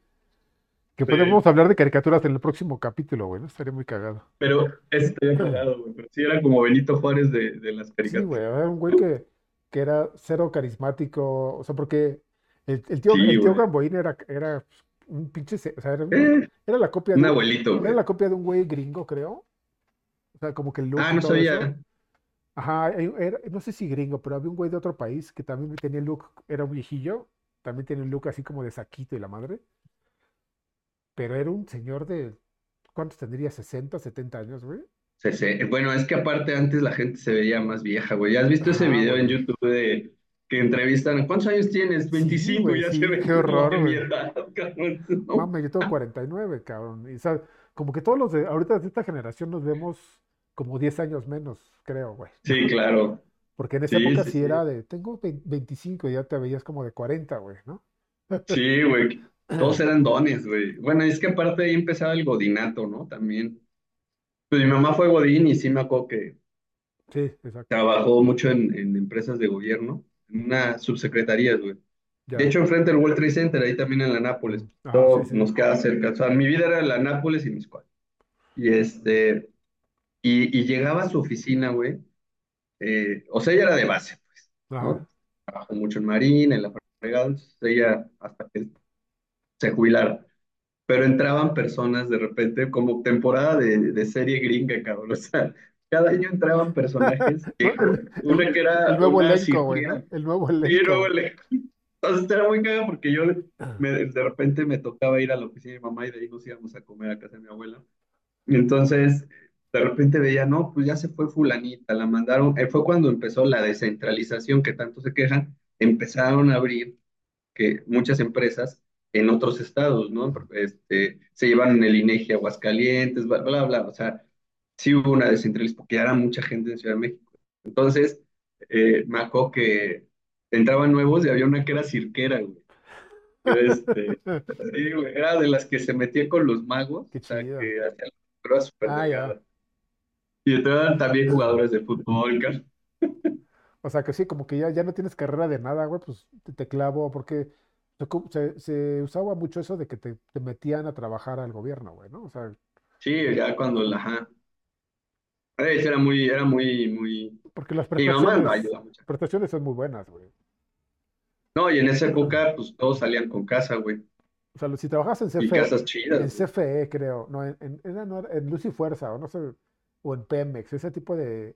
Que podemos hablar de caricaturas en el próximo capítulo, güey, ¿no? Estaría muy cagado. Pero estaría cagado, güey. Pero sí era como Benito Juárez de, de las Sí, güey, caricaturas. era un güey que, que era cero carismático, o sea, porque el, el tío, Sí, el tío. Gamboín era, era un pinche, o sea, era, Eh, era la copia un de un, abuelito, era la copia de un güey gringo, creo. O sea, como que el look Ah, no todo eso. sabía. Ajá, era- no sé si gringo, pero había un güey de otro país que también tenía el look, era un viejillo, también tenía un look así como de saquito y la madre, pero era un señor de, ¿cuántos tendría? ¿60, 70 años, güey? Sí, sí. Bueno, es que aparte antes la gente se veía más vieja, güey. ¿Ya has visto ese Ajá, video en. YouTube de que entrevistan? ¿Cuántos años tienes? Sí, 25, güey, ya se sí, qué horror, güey. edad, [laughs] cabrón. No. Mame, yo tengo 49, cabrón. Y, o sea, como que todos los de ahorita de esta generación nos vemos como 10 años menos, creo, güey. Sí, claro. Porque en esa Sí, época sí, era de, tengo 20 25 y ya te veías como de 40, güey, ¿no? Sí, güey. Todos eran dones, güey. Bueno, es que aparte ahí empezaba el godinato, ¿no? También. Pues mi mamá fue godín y sí me acuerdo que Sí, exacto. trabajó mucho en, en empresas de gobierno, en una subsecretaría, güey. De Ya. hecho, enfrente del World Trade Center, ahí también en la Nápoles. Ajá, sí, Todo sí. nos queda cerca. O sea, mi vida era la Nápoles y Miscuac. Y este, y, y llegaba a su oficina, güey. eh, o sea, ella era de base, pues, Ajá. ¿no? Trabajó mucho en Marina, en la fregada, entonces ella hasta que se jubilara. Pero entraban personas de repente, como temporada de, de serie gringa, cabrón. O sea, cada año entraban personajes. que- El, [laughs] una que el era nuevo una elenco, güey, El nuevo y luego elenco. le. Entonces era muy cagado porque yo me- de repente me tocaba ir a la oficina de mi mamá y de ahí nos íbamos a comer a casa de mi abuela. Y entonces, de repente veía, no, pues ya se fue fulanita, la mandaron. eh, fue cuando empezó la descentralización que tanto se quejan. Empezaron a abrir que muchas empresas en otros estados, ¿no? Este, se llevan el INEGI a Aguascalientes, bla, bla, bla. O sea, sí hubo una descentralización porque era mucha gente en Ciudad de México. Entonces, eh, me acuerdo que entraban nuevos y había una que era cirquera, güey. Este, [laughs] sí, güey, era de las que se metía con los magos, Qué o sea, chido. que hacía la prueba súper Ah, ya. Y entraban también jugadores de fútbol, cara. O sea, que sí, como que ya, ya no tienes carrera de nada, güey, pues te, te clavo, porque se, usaba mucho eso de que te, te metían a trabajar al gobierno, güey, ¿no? O sea, Sí, ya cuando la, ajá. Era muy, era muy, muy. porque las mamá prestaciones, ayuda mucho. prestaciones son muy buenas, güey. No, y en esa época, pues todos salían con casa, güey. O sea, si trabajas en Y CFE, casas chidas, en. CFE, creo, no, en, en, en Luz y Fuerza, o no sé, o en Pemex, ese tipo de,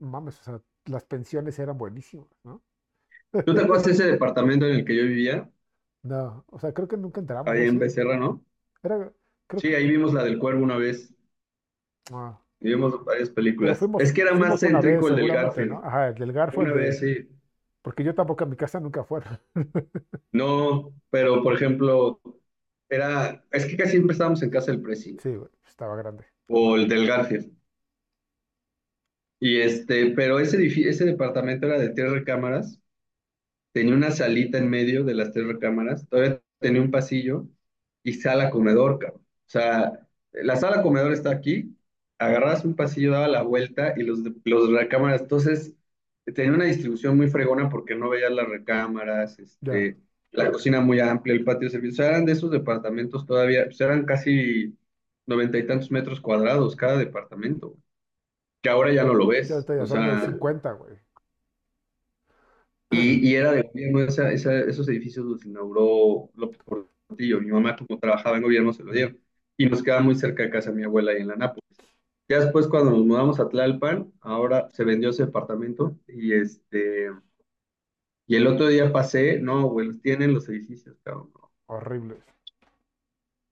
mames, o sea, las pensiones eran buenísimas, ¿no? ¿Tú te acuerdas de ese departamento en el que yo vivía? No, o sea, creo que nunca entramos, Ahí ¿o en sí? Becerra, ¿no? Era, creo Sí, que, ahí vimos la del Cuervo una vez. ah, Y vimos varias pero películas. fuimos, Es que era más fuimos una vez céntrico el del seguramente, ¿no? Garfield. Ajá, el del Garfo, el Una de, vez, sí. porque yo tampoco en mi casa nunca fuera. [laughs] No, pero por ejemplo, era. Es que casi siempre estábamos en casa del Presi. Sí, güey, estaba grande. O el del Garfield. Y este, pero ese, edifi- ese departamento era de tres recámaras. Tenía una salita en medio de las tres recámaras, todavía tenía un pasillo y sala comedor, cabrón. O sea, la sala comedor está aquí, agarrabas un pasillo, daba la vuelta y los, los recámaras, entonces tenía una distribución muy fregona porque no veías las recámaras, este, la cocina muy amplia, el patio de servicio, o sea, eran de esos departamentos todavía, pues eran casi noventa y tantos metros cuadrados cada departamento, que ahora ya no lo ya, ves, ya o son de sea, 50, güey. Y, y era de gobierno, esa- esa- esos edificios los inauguró López Portillo. Mi mamá, como trabajaba en gobierno, se lo dieron. Y nos quedaba muy cerca de casa de mi abuela ahí en la Nápoles. Ya después, cuando nos mudamos a Tlalpan, ahora se vendió ese departamento. Y este, y el otro día pasé, no, güey, los tienen los edificios, cabrón. no. horribles.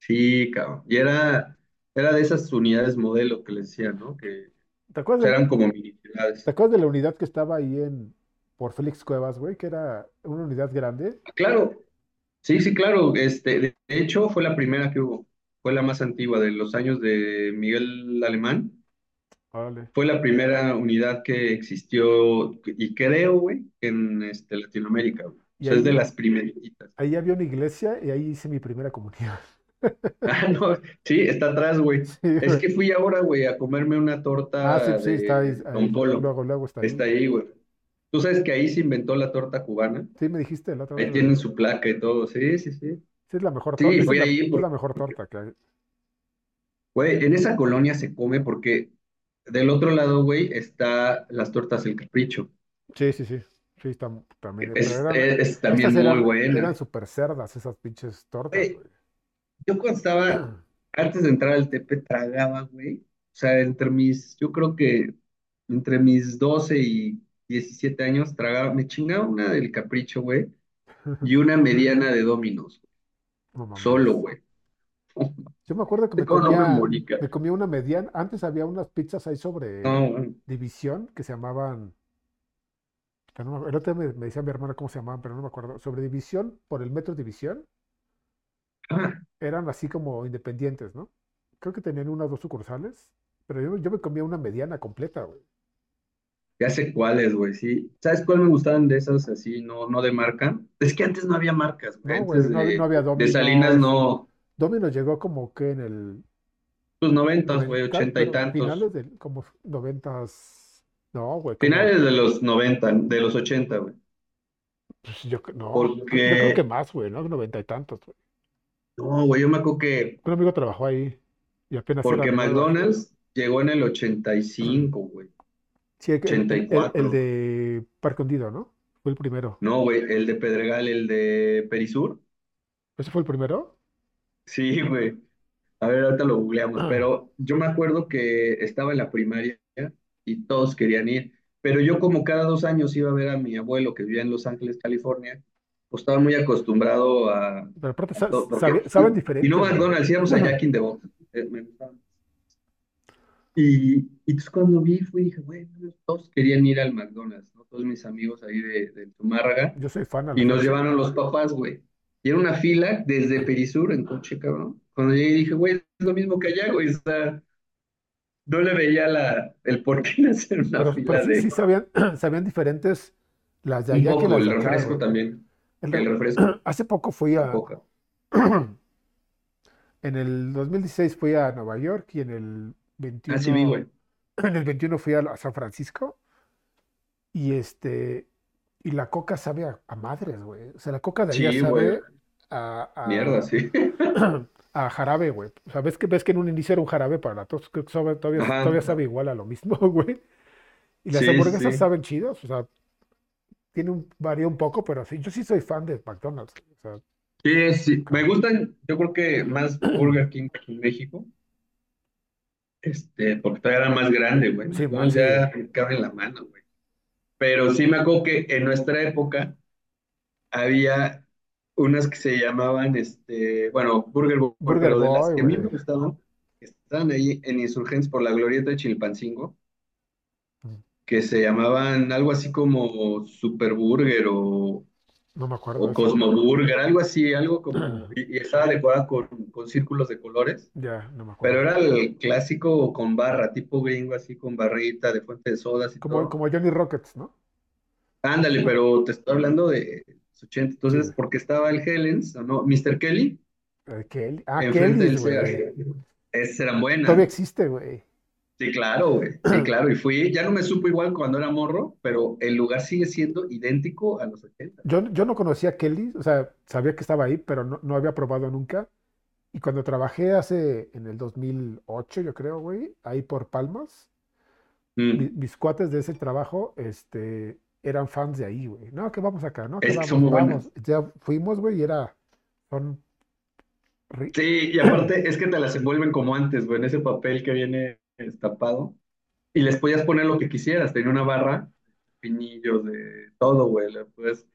Sí, cabrón. Y era, era de esas unidades modelo que les decían, ¿no? Que ¿Te acuerdas eran de, como mini ciudades. te acuerdas de la unidad que estaba ahí en, por Félix Cuevas, güey? Que era una unidad grande. Claro, Sí, sí, claro. Este, de hecho, fue la primera que hubo. Fue la más antigua de los años de Miguel Alemán. Fue la primera unidad que existió y creo, güey, en este, Latinoamérica. güey. O sea, es de las primeritas. ahí había una iglesia y ahí hice mi primera comunión. [laughs] Ah, no, sí, está atrás, güey. Sí, Es güey. que fui ahora, güey, a comerme una Ah, sí, torta pues sí, está ahí, de ahí, Don Polo. luego, luego está Está ahí. ahí, güey. Tú sabes que ahí se inventó la torta cubana. Sí, me dijiste la otra vez, Ahí tienen su placa y todo. Sí, sí, sí. Sí, es la mejor torta, Sí, es fui la, ahí es la mejor torta que hay. güey, en esa colonia se come porque Del otro lado, güey, está las tortas El Capricho. Sí, sí, sí. Sí, tam- también. Es, eran, es- es también muy eran, buena. eran súper cerdas esas pinches tortas, Güey, güey. yo cuando estaba, [clears throat] antes de entrar al Tepe, tragaba, güey. O sea, entre mis, yo creo que entre mis 12 y 17 años, tragaba, me chingaba una del Capricho, güey, [laughs] y una mediana de Domino's, No mames. solo, güey. Yo me acuerdo que [laughs] me ¿Cómo no me comía, morí, me comía una mediana. Antes había unas pizzas ahí sobre No, güey. División que se llamaban. que no me- el otro día me, me decía mi hermana cómo se llamaban, pero no me acuerdo. Sobre División, por el metro División, Ah, eran así como independientes, ¿no? Creo que tenían unas dos sucursales, pero yo, yo me comía una mediana completa, güey. Ya sé cuáles, güey, sí. ¿Sabes cuál me gustaban de esas así, no, no de marca? Es que antes no había marcas, güey. No, güey, Antes no, hab- no de, había de Salinas no, Domino's llegó como que en el pues noventas, güey, 90, ochenta y tantos. finales del, como noventas. No, güey, como, Finales de los noventa, de los ochenta, güey. pues yo, no, creo- yo creo que Porque, más, güey, ¿no? Noventa y tantos, güey. no, güey, yo me acuerdo que, Un amigo trabajó ahí y apenas porque. McDonald's llegó en el ochenta y cinco, güey, Sí, el, el- ochenta y el- de Parque Hundido, ¿no? Fue el primero. No, güey, el de Pedregal, el de Perisur. ¿Ese fue el primero? Sí, güey. A ver, ahorita lo googleamos, pero yo me acuerdo que estaba en la primaria y todos querían ir, pero yo como cada dos años iba a ver a mi abuelo que vivía en Los Ángeles, California, pues estaba muy acostumbrado a, Pero aparte a sa- todo, porque, sabe- saben y no. McDonald's, íbamos a Jack in the Box, eh, me gustaba. Y, y entonces cuando vi, fui y dije, güey, todos querían ir al McDonald's, ¿no? Todos mis amigos ahí de, de Zumárraga, Yo soy fan y nos llevaron los papás, güey. Y era una fila desde Perisur en coche, cabrón. Cuando llegué dije, güey, es lo mismo que allá, güey. O sea, no le veía la, el por qué hacer una Pero, fila sí, sí de sabían, [clears throat] sabían diferentes las de un allá que poco, las el acá, refresco güey. también. El El re- refresco, [clears throat] hace poco fui a, [clears throat] en el 2016 fui a Nueva York y en el Ah, sí vi, 21, güey. en el 21 fui a, a San Francisco Y este, y la coca sabe a, a madres, güey. O sea, la coca de allá Sí, sabe Mierda, a, sí. a, [clears throat] a jarabe, güey. O sea, ves que, ves que en un inicio era un jarabe para la tos, creo que sabe- todavía, Ajá. todavía sabe igual a lo mismo, [laughs] güey. Y las Sí, hamburguesas sí. saben chidas, o sea, tiene un, varía un poco, pero sí, yo sí soy fan de McDonald's. O sea, Sí, sí. Me gustan, yo creo que más Burger King que en México. Este, porque todavía era más grande, güey. Sí, sí. ya cabe en la mano, güey. Pero sí me acuerdo que en nuestra época había unas que se llamaban, este, bueno, Burger Boy, Burger pero de las que a mí me gustaban, que estaban ahí en Insurgentes por la Glorieta de Chilpancingo, Mm, que se llamaban algo así como Super Burger o, No me acuerdo o esa. Cosmo Burger, algo así, algo como, [clears throat] y, y estaba decorada con, con círculos de colores, Ya, no me pero acuerdo. era el clásico con barra, tipo gringo, así con barrita de fuente de sodas y Como, todo. como Johnny Rockets, ¿no? Ándale, pero te estoy hablando de los 80, Sí, entonces, güey. porque estaba el Helens, ¿o no? Mr. Kelly, Eh, Kel- ah, enfrente Kelly's, del Sears. güey. Esas eran Todavía buenas. existe, güey. Sí, claro, güey. Sí, claro. Y fui, ya no me supo igual cuando era morro, pero el lugar sigue siendo idéntico a los 80. Yo, yo no conocía a Kelly's, o sea, sabía que estaba ahí, pero no, no había probado nunca. Y cuando trabajé hace, en el 2008, yo creo, güey, ahí por Palmas, mi- Mm. mis cuates de ese trabajo, este, eran fans de ahí, güey. No, que vamos acá, no, que Es que son vamos, muy buenas. vamos. Ya fuimos, güey, y era, son, Sí, y aparte es que te las envuelven como antes, güey, en ese papel que viene destapado. Y les podías poner lo que quisieras. Tenía una barra, pinillos, de todo, güey. le puedes-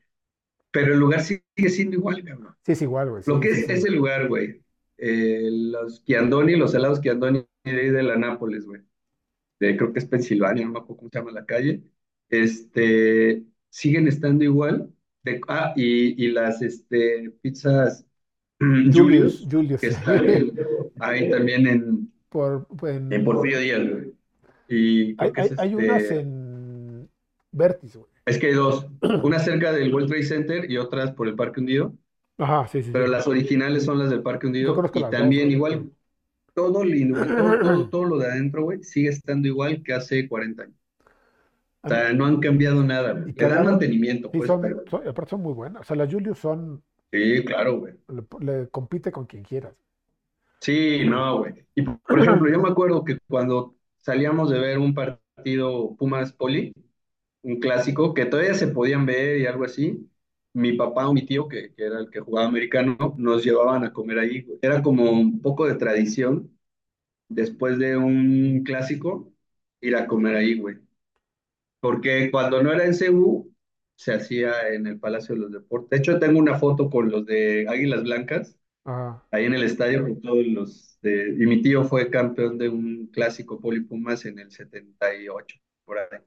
Pero el lugar sigue siendo igual, cabrón. sí es igual, güey, Lo sí, que sí, es sí. ese lugar, güey. Eh, los Chiandoni, los helados Chiandoni de de la Nápoles, güey. De, creo que es Pensilvania, no me acuerdo cómo se llama la calle. Este, siguen estando igual. De, ah, y, y las este, pizzas [clears throat] Julius, Julius, que están en- ahí también en, por, en en, Porfirio Díaz, güey. Y hay, hay, hay unas este, en Vertis, güey. es que hay dos, [clears throat] una cerca del World Trade Center y otras por el Parque Hundido, Ajá, sí, sí, pero sí. las originales son las del Parque Hundido y dos, también igual todo [clears throat] todo, todo, todo lo de adentro, güey, sigue estando igual que hace 40 años. O sea, no han cambiado nada, güey. y Le dan mantenimiento, sí, pues, son, pero son, aparte son muy buenas. O sea, las Julius son, sí, claro, güey. le, le compite con quien quieras. Sí, no, güey. Y por [laughs] ejemplo, yo me acuerdo que cuando salíamos de ver un partido Pumas Poli, un clásico, que todavía se podían ver y algo así, mi papá o mi tío, que, que era el que jugaba americano, nos llevaban a comer ahí. güey. Era como un poco de tradición, después de un clásico, ir a comer ahí, güey. Porque cuando no era en CU, se hacía en el Palacio de los Deportes. De hecho, tengo una foto con los de Águilas Blancas, Ajá, ahí en el estadio, con todos los de... Y mi tío fue campeón de un clásico Poli Pumas en el 78, por ahí.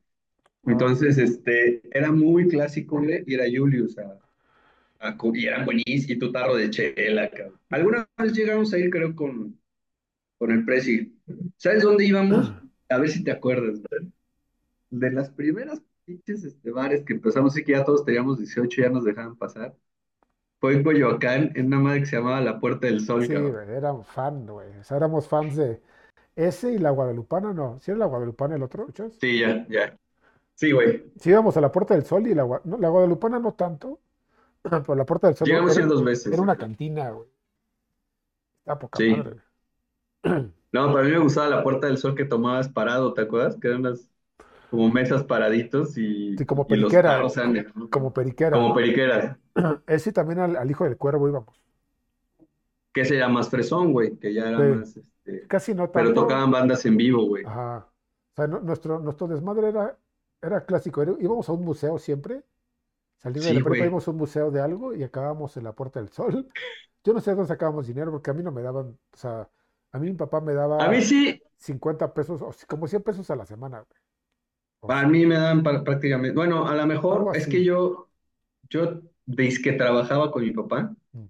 ah, Entonces, este, era muy clásico, güey, ir a Julius a, a y eran buenísimos, y tu tarro de chela, cabrón. Alguna vez llegamos a ir, creo, con, con el Prezi. ¿Sabes dónde íbamos? A ver si te acuerdas. De las primeras pinches este, bares que empezamos, sí que ya todos teníamos 18, ya nos dejaban pasar. Fue en Coyoacán, en una madre que se llamaba La Puerta del Sol, sí, cabrón. güey, era un fan, güey. O sea, éramos fans de ese y la Guadalupana, no. ¿Sí era la Guadalupana el otro? Sí, ya, ya. Sí, güey. Sí, íbamos a la Puerta del Sol y la, no, la Guadalupana no tanto, [clears throat] pero la Puerta del Sol Llegamos a ir dos veces. era una cantina, güey. Está poca Sí. madre. [clears throat] No, para mí me gustaba La Puerta del Sol que tomabas parado, ¿te acuerdas? Que eran unas como mesas paraditos y, Sí, como y los periquera, eran de- como periquera, como periqueras. [clears throat] Ese también al, al hijo del cuervo íbamos. Que ese era más fresón, güey, que ya era Sí, más, este, casi no pero tanto. tocaban bandas en vivo, güey. Ajá. O sea, no- nuestro, nuestro desmadre era, era clásico. era- íbamos a un museo siempre. Saliendo de la prepa íbamos a un museo de algo y acabábamos en la Puerta del Sol. [laughs] Yo no sé de dónde sacábamos dinero porque a mí no me daban, o sea, a mí mi papá me A mí daba sí, 50 pesos, o como 100 pesos a la semana, güey. O a sea, mí me dan prácticamente, bueno, a lo mejor es que yo, yo que trabajaba con mi papá, Mm.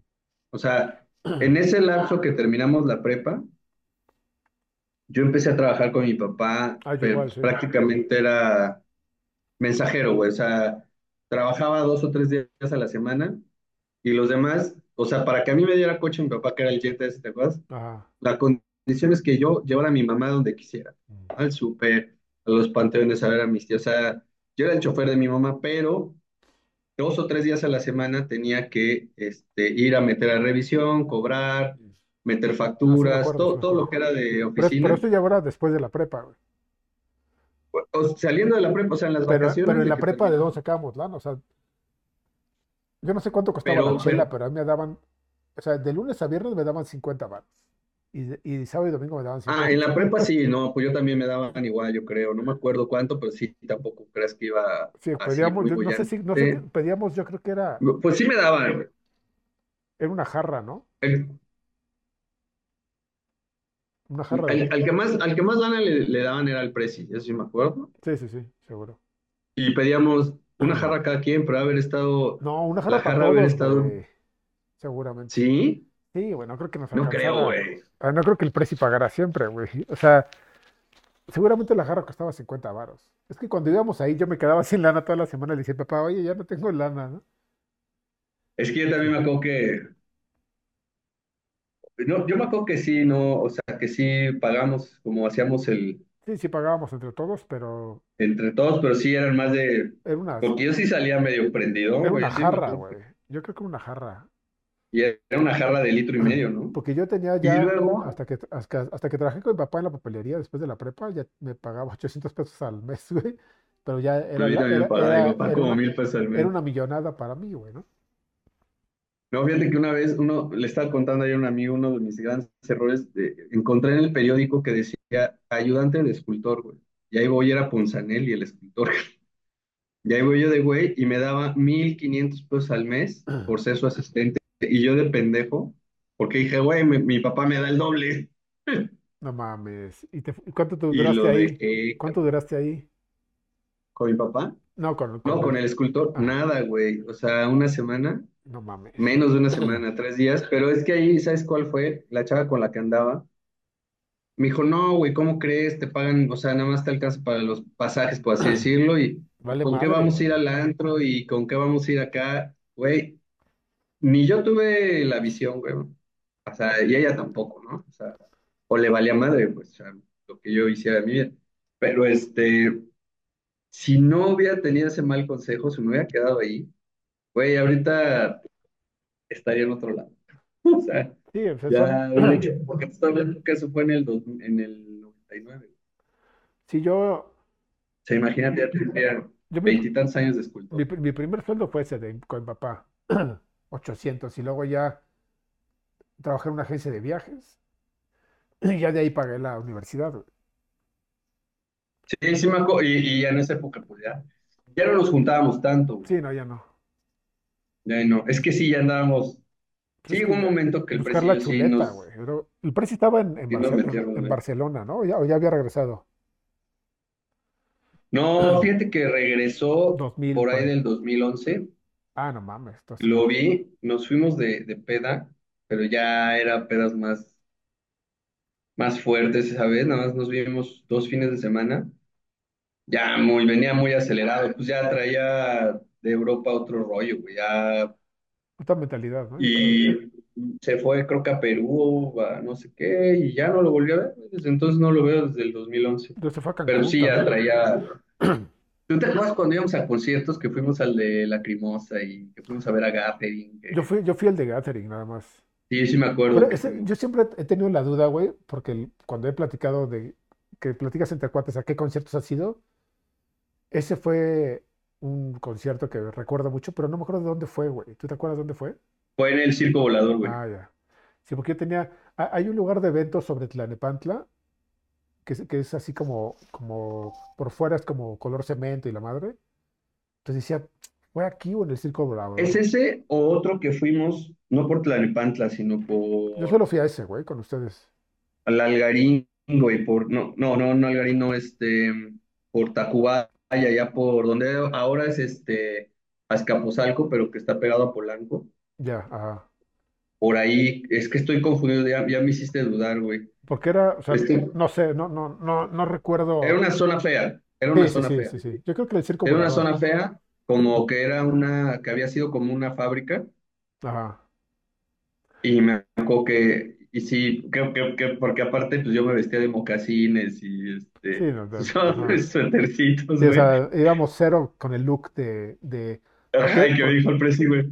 o sea, en ese lapso que terminamos la prepa, yo empecé a trabajar con mi papá, Ah, pero igual, sí. prácticamente era mensajero, güey, o sea, trabajaba dos o tres días a la semana y los demás, o sea, para que a mí me diera coche mi papá, que era el Jet ese, ¿te acuerdas? Ajá. La condición es que yo llevara a mi mamá donde quisiera, Mm. al súper, a los panteones, a ver a mis tíos, o sea, yo era el chofer de mi mamá, pero dos o tres días a la semana tenía que este, ir a meter a revisión, cobrar, meter sí facturas, acuerdo, todo, todo lo que era de Pero, es- pero oficina. esto ya era después de la prepa, güey. O- saliendo de la prepa, o sea, en las Pero, pero vacaciones en la prepa, ¿de dónde sacábamos lana? O sea, yo no sé cuánto costaba la Pero, chela, pero, pero a mí me daban, o sea, de lunes a viernes me daban 50 baros. Y, y sábado y domingo me daban ah, en 50. la prepa sí, no, pues yo también me daban igual, yo creo, no me acuerdo cuánto, pero sí, tampoco creas que iba Sí, así pedíamos, yo no sé si, no sé qué, bollante. pedíamos, yo creo que era, Pues sí me daban. era una jarra, ¿no? El- Una jarra de, al, que más, al que más lana le, le daban era el Prezi, eso sí me acuerdo. sí, sí, sí, seguro. Y pedíamos una jarra cada quien, pero haber estado, No, una la jarra para jarra haber estado, seguramente. sí, Sí, güey, no creo que nos no creo, güey. Ah, no creo que el precio pagara siempre, güey. O sea, seguramente la jarra costaba 50 varos. Es que cuando íbamos ahí yo me quedaba [laughs] sin lana toda la semana y le decía, papá, oye, ya no tengo lana, ¿no? Es que yo también me acuerdo que, no, yo me acuerdo que sí, no, o sea, que sí pagamos como hacíamos el, Sí, sí pagábamos entre todos, pero entre todos, pero sí eran más de, era una, porque yo sí salía medio prendido, era güey, una yo sí me jarra, acuerdo güey. Yo creo que era una jarra. Y era una jarra de litro y medio, ¿no? Porque yo tenía Y ya, luego, hasta que, hasta, hasta que trabajé con mi papá en la papelería después de la prepa, ya me pagaba [laughs] 800 pesos al mes, güey. Pero ya era, era, era, era como una, mil pesos al era una millonada para mí, güey, ¿no? No, fíjate que una vez uno le estaba contando ayer a un amigo uno de mis grandes errores. de- encontré en el periódico que decía ayudante de escultor, güey. Y ahí voy, era Ponzanelli, el escultor. [laughs] Y ahí voy yo de güey y me daba 1.500 pesos al mes por ser su asistente. Y yo de pendejo, porque dije, güey, mi, mi papá me da el doble. [laughs] No mames. ¿Y, te, cuánto te Y duraste lo ahí? dejé ¿Cuánto duraste ahí? con mi papá. No, con, No, con el... el escultor, Ajá, nada, güey. O sea, una semana, no mames. menos de una [clears throat] semana, tres días. Pero es que ahí, ¿sabes cuál fue? La chava con la que andaba. Me dijo, no, güey, ¿cómo crees? Te pagan, o sea, nada más te alcanza para los pasajes, por así [clears throat] decirlo, y Vale ¿con qué madre, vamos a ir al antro y con qué vamos a ir acá? Güey, ni yo tuve la visión, güey. O sea, y ella tampoco, ¿no? O sea, o le valía madre, pues, o sea, lo que yo hiciera de mi vida. Pero este, si no hubiera tenido ese mal consejo, si me hubiera quedado ahí, güey, ahorita estaría en otro lado. [laughs] O sea, Sí, o sea, son... ya hubiera [clears throat] hecho, porque te estoy hablando que eso fue en el, dos- en el 99. Sí, yo... O sea, imagínate, ya tendría Yo mi, veintitantos años de mi, escultor. mi primer sueldo fue ese de, con mi papá. [clears throat] 800. Y luego ya trabajé en una agencia de viajes. Y ya de ahí pagué la universidad, güey. Sí, sí me acuerdo, y, y en esa época, pues ya, ya no nos juntábamos tanto, güey. Sí, no, ya no. Ya no, es que sí, ya andábamos, sí, hubo un momento que el precio la sí chuleta, nos, güey. Pero el precio estaba en, en, sí nos Barce- en-. Barcelona, ¿no? Ya, o ya había regresado. No, fíjate que regresó 2000 por ahí. del 2011, Ah, no mames, esto sí. lo vi, nos fuimos de, de peda, pero ya era pedas más, más fuertes esa vez, nada más nos vimos dos fines de semana, ya muy, venía muy acelerado, pues ya traía de Europa otro rollo, güey, ya, Otra mentalidad, ¿no? Yo creo. y se fue creo que a Perú, a no sé qué, y ya no lo volví a ver, desde entonces no lo veo desde el 2011, Entonces se fue a pero Cancún sí ya también. traía... [clears throat] ¿Tú te acuerdas cuando íbamos a conciertos que fuimos al de Lacrimosa y que fuimos a ver a Gathering? Yo fui, yo fui el de Gathering, nada más. Sí, sí me acuerdo ese, yo siempre he tenido la duda, güey, porque el- cuando he platicado de que platicas entre cuates a qué conciertos has ido, ese fue un concierto que recuerdo mucho, pero no me acuerdo de dónde fue, güey. ¿Tú te acuerdas dónde fue? Fue en el Circo Volador, güey. Ah, ya. Sí, porque yo tenía, ha- hay un lugar de eventos sobre Tlalnepantla, que es, que es así como, como, por fuera es como color cemento y la madre. Entonces decía, ¿fue aquí o en el Circo Volador, ¿Es ese o otro que fuimos, no por Tlalnepantla, sino Yo por solo fui a ese, güey, con ustedes. al Algarín, güey, por, no, no, no, no Algarín, no, este, por Tacubaya, ya por donde ahora es este Azcapotzalco, pero que está pegado a Polanco. Ya, ajá. Por ahí, es que estoy confundido, ya, ya me hiciste dudar, güey. Porque era, o sea, Este, no sé, no, no, no, no era recuerdo. una zona fea, era una Sí, sí, zona sí, fea. sí, sí. Yo creo que el Circo Era una zona fea, como que era una, que había sido como una fábrica, Ajá. y me acuerdo que y sí, creo que, que- porque aparte pues yo me vestía de mocasines y Sí, este, no, de- [laughs] usaba ajá. suétercitos, Sí, o sea, íbamos cero con el look de, de ¿por Ajá, qué? y que dijo el presi, güey,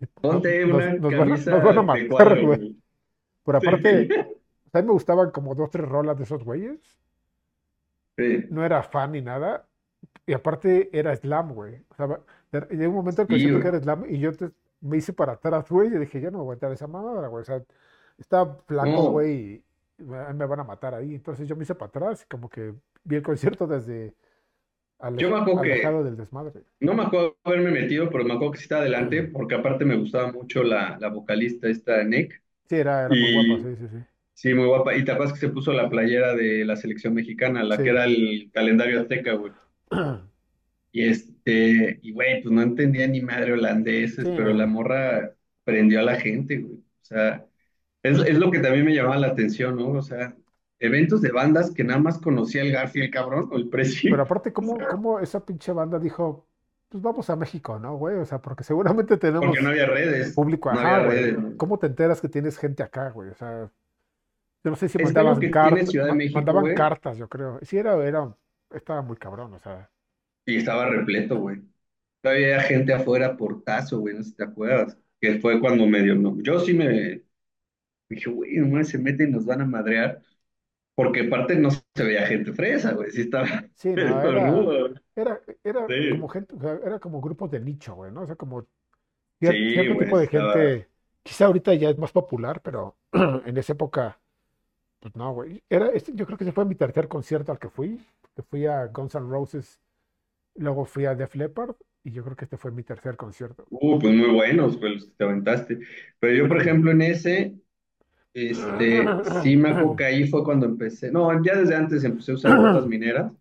no- ponte nos, una nos van a, nos van a matar, güey. Sí, aparte, [laughs] a mí me gustaban como dos, tres rolas de esos güeyes. sí, No era fan ni nada. Y aparte era slam, güey. O sea, llegó un momento en que sí, siento que era slam y yo te- me hice para atrás, güey. Y dije, ya no me voy a aguantar esa mamada, güey. O sea, estaba flaco, No, güey, y me, me van a matar ahí. Entonces yo me hice para atrás y como que vi el concierto desde yo me acuerdo alejado que, del desmadre. no me acuerdo haberme metido, pero me acuerdo que sí estaba adelante, Sí, porque aparte me gustaba mucho la, la vocalista esta, Nick, era, era muy guapa, sí, sí, sí. sí, muy guapa. Y te acuerdas que se puso la playera de la selección mexicana, la que Sí. era el calendario azteca, güey. [clears throat] Y este, y güey, pues no entendía ni madre holandeses, Sí, pero la morra prendió a la gente, güey. O sea, es, es lo que también me llamaba la atención, ¿no? O sea, eventos de bandas que nada más conocía el Garfield, cabrón, o el Pero Prezi. aparte, [laughs] O ¿cómo, sea, cómo esa pinche banda dijo, pues vamos a México, ¿no, güey? O sea, porque seguramente [laughs] porque no tenemos había redes, público, no había ajá, redes, güey. ¿no? ¿Cómo te enteras que tienes gente acá, güey? O sea, yo no sé si Es mandaban que cartas, de México, mandaban güey, cartas, yo creo. Sí, era, era, estaba muy cabrón, o sea, y estaba repleto, güey. Todavía había gente afuera por tazo, güey, no sé si te acuerdas, que fue cuando medio, no, yo sí me dije, güey, nomás se meten y nos van a madrear. Porque aparte no se veía gente fresa, güey, sí estaba sí, no, [laughs] era, era, era como Sí, gente, o sea, era como grupos de nicho, güey, ¿no? O sea, como cier- sí, cierto güey, tipo de estaba. gente, quizá ahorita ya es más popular, pero [clears throat] en esa época Pues no, güey. Era, este, yo creo que ese fue mi tercer concierto al que fui. Que fui a Guns N' Roses, luego fui a Def Leppard y yo creo que este fue mi tercer concierto. Uh, pues muy buenos, pues los que te aventaste. Pero yo, por ejemplo, en ese, este, [laughs] sí me acuerdo que ahí fue cuando empecé. No, ya desde antes empecé a usar botas [clears throat] mineras,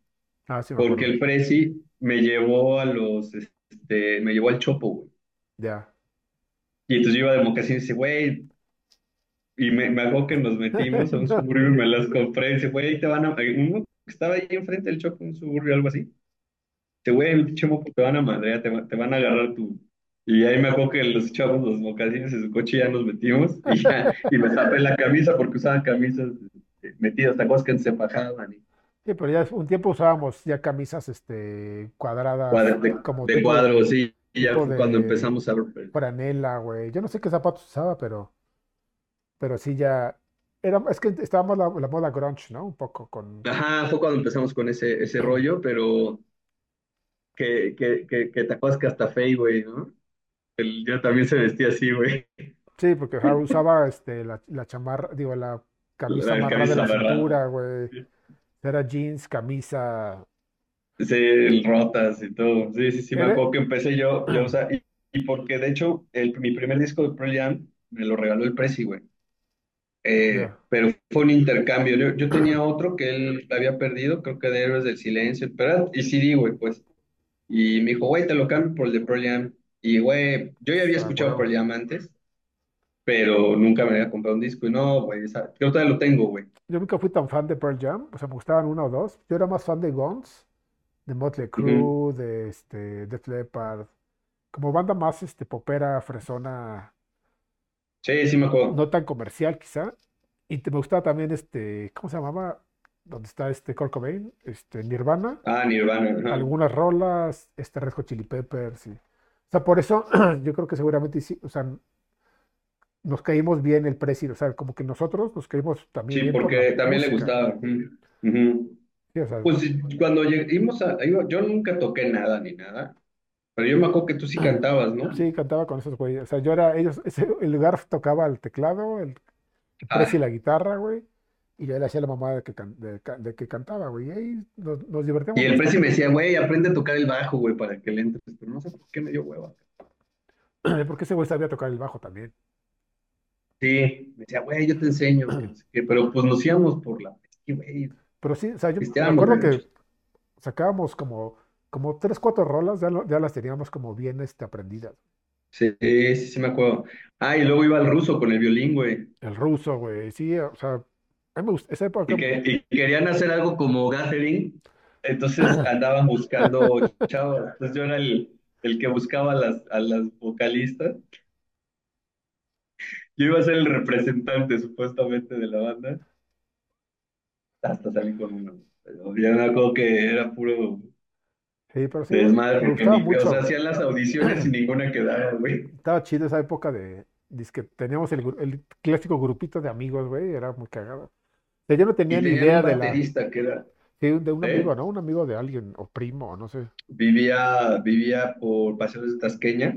Ah, sí me porque el Prezi me llevó a los, este, me llevó al Chopo, güey. Ya. Y entonces yo iba de mocasín y dice, güey, y me, me acuerdo que nos metimos a un suburbio y me las compré. Y dice, güey, ahí te van a. Uno que estaba ahí enfrente del Chopo, un suburbio, algo así. Te güey, el pinche moco te van a madrear, te van a agarrar tu. Y ahí me acuerdo que los chavos, los mocasines en su coche ya nos metimos y ya, y me tapé la camisa porque usaban camisas eh, metidas, ¿te acuerdas que se fajaban y Sí, pero ya un tiempo usábamos ya camisas este, cuadradas, de, como de tipo, cuadros, sí, y ya fue cuando empezamos a ver. franela, güey. Yo no sé qué zapatos usaba, pero, pero sí ya. Era, es que la, la moda grunge, ¿no? Un poco con. Ajá, fue cuando empezamos con ese, ese rollo, pero que, que, que, que te acuerdas que hasta Fey, güey, ¿no? Él ya también se vestía así, güey, Sí, porque ajá, usaba este, la, la chamarra, digo, la camisa la amarrada de la amarrada. cintura, güey. Era jeans, camisa. Sí, rotas y todo. Sí, sí, sí, me acuerdo que empecé yo, yo, o sea, y, y porque de hecho el, mi primer disco de Pearl Jam me lo regaló el Prezi, güey. Eh, pero fue un intercambio. Yo, yo tenía otro que él había perdido, creo que de Héroes del Silencio, pero y CD, güey, pues. Y me dijo, güey, te lo cambio por el de Pearl Jam. Y, güey, yo ya había a escuchado Pearl. Jam antes, pero nunca me había comprado un disco. Y no, güey, esa- yo todavía lo tengo, güey. Yo nunca fui tan fan de Pearl Jam, o sea, me gustaban uno o dos. Yo era más fan de Guns, de Motley. Crue, de este, Def Leppard, como banda más este, popera, fresona, Sí, sí me acuerdo. no tan comercial quizá. Y te, me gustaba también este, ¿cómo se llamaba? Donde está este Kurt Cobain, este, Nirvana. Ah, Nirvana, ajá. algunas rolas, este Red Hot Chili Peppers. Y, o sea, por eso [clears throat] yo creo que seguramente sí, o sea, nos caímos bien el precio, o sea, como que nosotros nos caímos también Sí, bien por la porque también le gustaba. Ujú, ujú. Sí, o sea, Pues cuando llegamos a, yo nunca toqué nada ni nada, pero yo me acuerdo que tú sí cantabas, ¿no? sí, cantaba con esos güeyes. O sea, yo era, ellos, ese, el lugar tocaba el teclado, el, el Prezi Ah, la guitarra, güey. Y le hacía la mamá de que, can- de, que cantaba, güey. Y ahí nos, nos y divertíamos el Prezi me decía, güey, aprende a tocar el bajo, güey, para que le entres, pero no sé por qué me dio hueva. [clears throat] Porque ese güey sabía tocar el bajo también. Sí, me decía, güey, yo te enseño, pero pues nos íbamos por la, güey, Pero sí, o sea, yo me acuerdo que sacábamos como, como tres, cuatro rolas, ya, lo- ya las teníamos como bien este, aprendidas. Sí, sí, sí me acuerdo. Ah, y luego iba al ruso con el violín, güey, El ruso, güey, sí, o sea, a mí me gusta, esa época, y que y querían hacer algo como gathering, entonces andaban buscando [laughs] chavos, entonces yo era el, el que buscaba a las, a las vocalistas. Yo iba a ser el representante supuestamente de la banda, hasta salí con uno. Pero ya me acuerdo que era puro Sí, pero sí, desmadre, me porque o sea, hacían las audiciones y ninguna quedaba, güey. Estaba chido esa época de, que teníamos el, el clásico grupito de amigos, güey, era muy cagado. Sea, yo no tenía ni un idea de la, que era, sí, de un amigo, ¿eh? ¿no? Un amigo de alguien, o primo, no sé. Vivía, vivía por Paseos de Tasqueña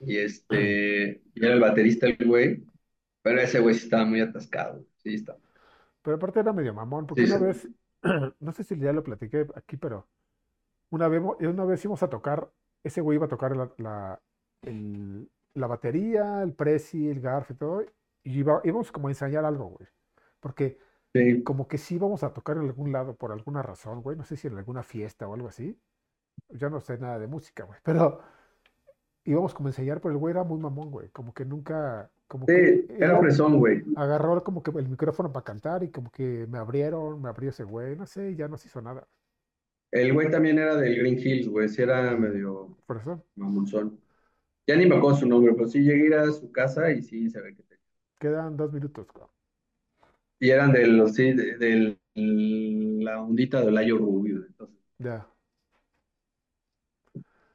y este, y era el baterista el güey, pero ese güey sí estaba muy atascado, sí, está. Pero aparte era medio mamón, porque Sí, una sí. vez, [clears throat] no sé si ya lo platiqué aquí, pero una vez, una vez íbamos a tocar, ese güey iba a tocar la, la, el- la batería, el presi, el garf y todo, y iba, íbamos como a ensayar algo, güey. Porque Sí, como que sí íbamos a tocar en algún lado por alguna razón, güey, no sé si en alguna fiesta o algo así. Yo no sé nada de música, güey, pero íbamos como a ensayar, pero el güey era muy mamón, güey, como que nunca, como que sí, él era fresón, güey. agarró como que el micrófono para cantar y como que me abrieron, me abrió ese güey, no sé, y ya no se hizo nada. El güey también era del Green Hills, güey, sí era medio Por eso mamonzón. Ya ni me acuerdo su nombre, pero sí llegué a ir a su casa y sí se ve que te... quedan dos minutos. cabrón. Y eran de los, sí, de, de la ondita de Layo Rubio, entonces. Ya.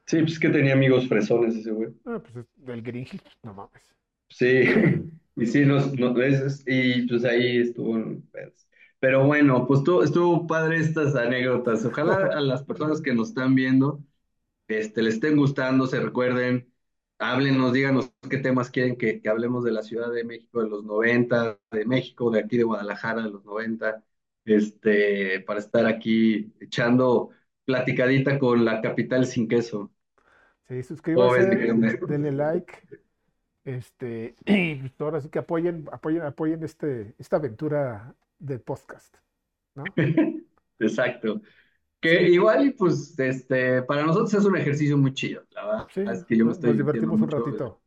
Sí, pues es que tenía amigos fresones ese güey. Ah, pues es del Green Hill, no mames. Sí, [laughs] y sí, nos, nos, y pues ahí estuvo. Pero bueno, pues estuvo, estuvo padre estas anécdotas. Ojalá a las personas que nos están viendo este, les estén gustando, se recuerden, háblenos, díganos qué temas quieren que, que hablemos de la Ciudad de México de los 90, de México, de aquí de Guadalajara de los 90, este, para estar aquí echando platicadita con la capital sin queso. Sí, ¿Cómo ves, mi suscríbanse, denle like, este, [clears throat] y pues ahora sí que apoyen, apoyen, apoyen este, esta aventura de podcast, ¿no? [laughs] Exacto. Que igual, y pues, este, para nosotros es un ejercicio muy chido, la verdad. sí, Es que yo me estoy nos divertimos un mucho. ratito.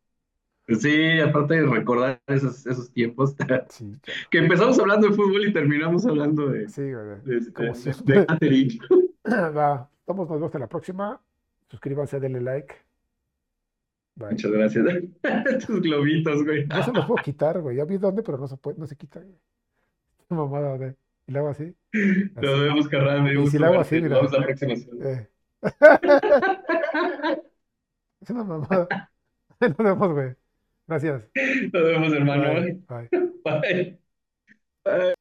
Sí, aparte de recordar esos, esos tiempos, [laughs] Sí, claro. que empezamos hablando de fútbol y terminamos hablando de, Sí, de, este, como de catering. [laughs] [laughs] Va, estamos, nos vemos en la próxima. Suscríbanse, denle like. Bye. Muchas gracias. Tus globitos, güey. No se los puedo quitar, güey. Ya vi dónde, pero no se puede, no se quita, güey. Mamada, güey. Y le hago así, [laughs] Nos así. vemos, carnal. Me Y si le hago así. Nos mira. vemos la próxima eh. [laughs] Es una mamada. [laughs] Nos vemos, güey. Gracias. Nos vemos, hermano. Bye. Bye. Bye. Bye.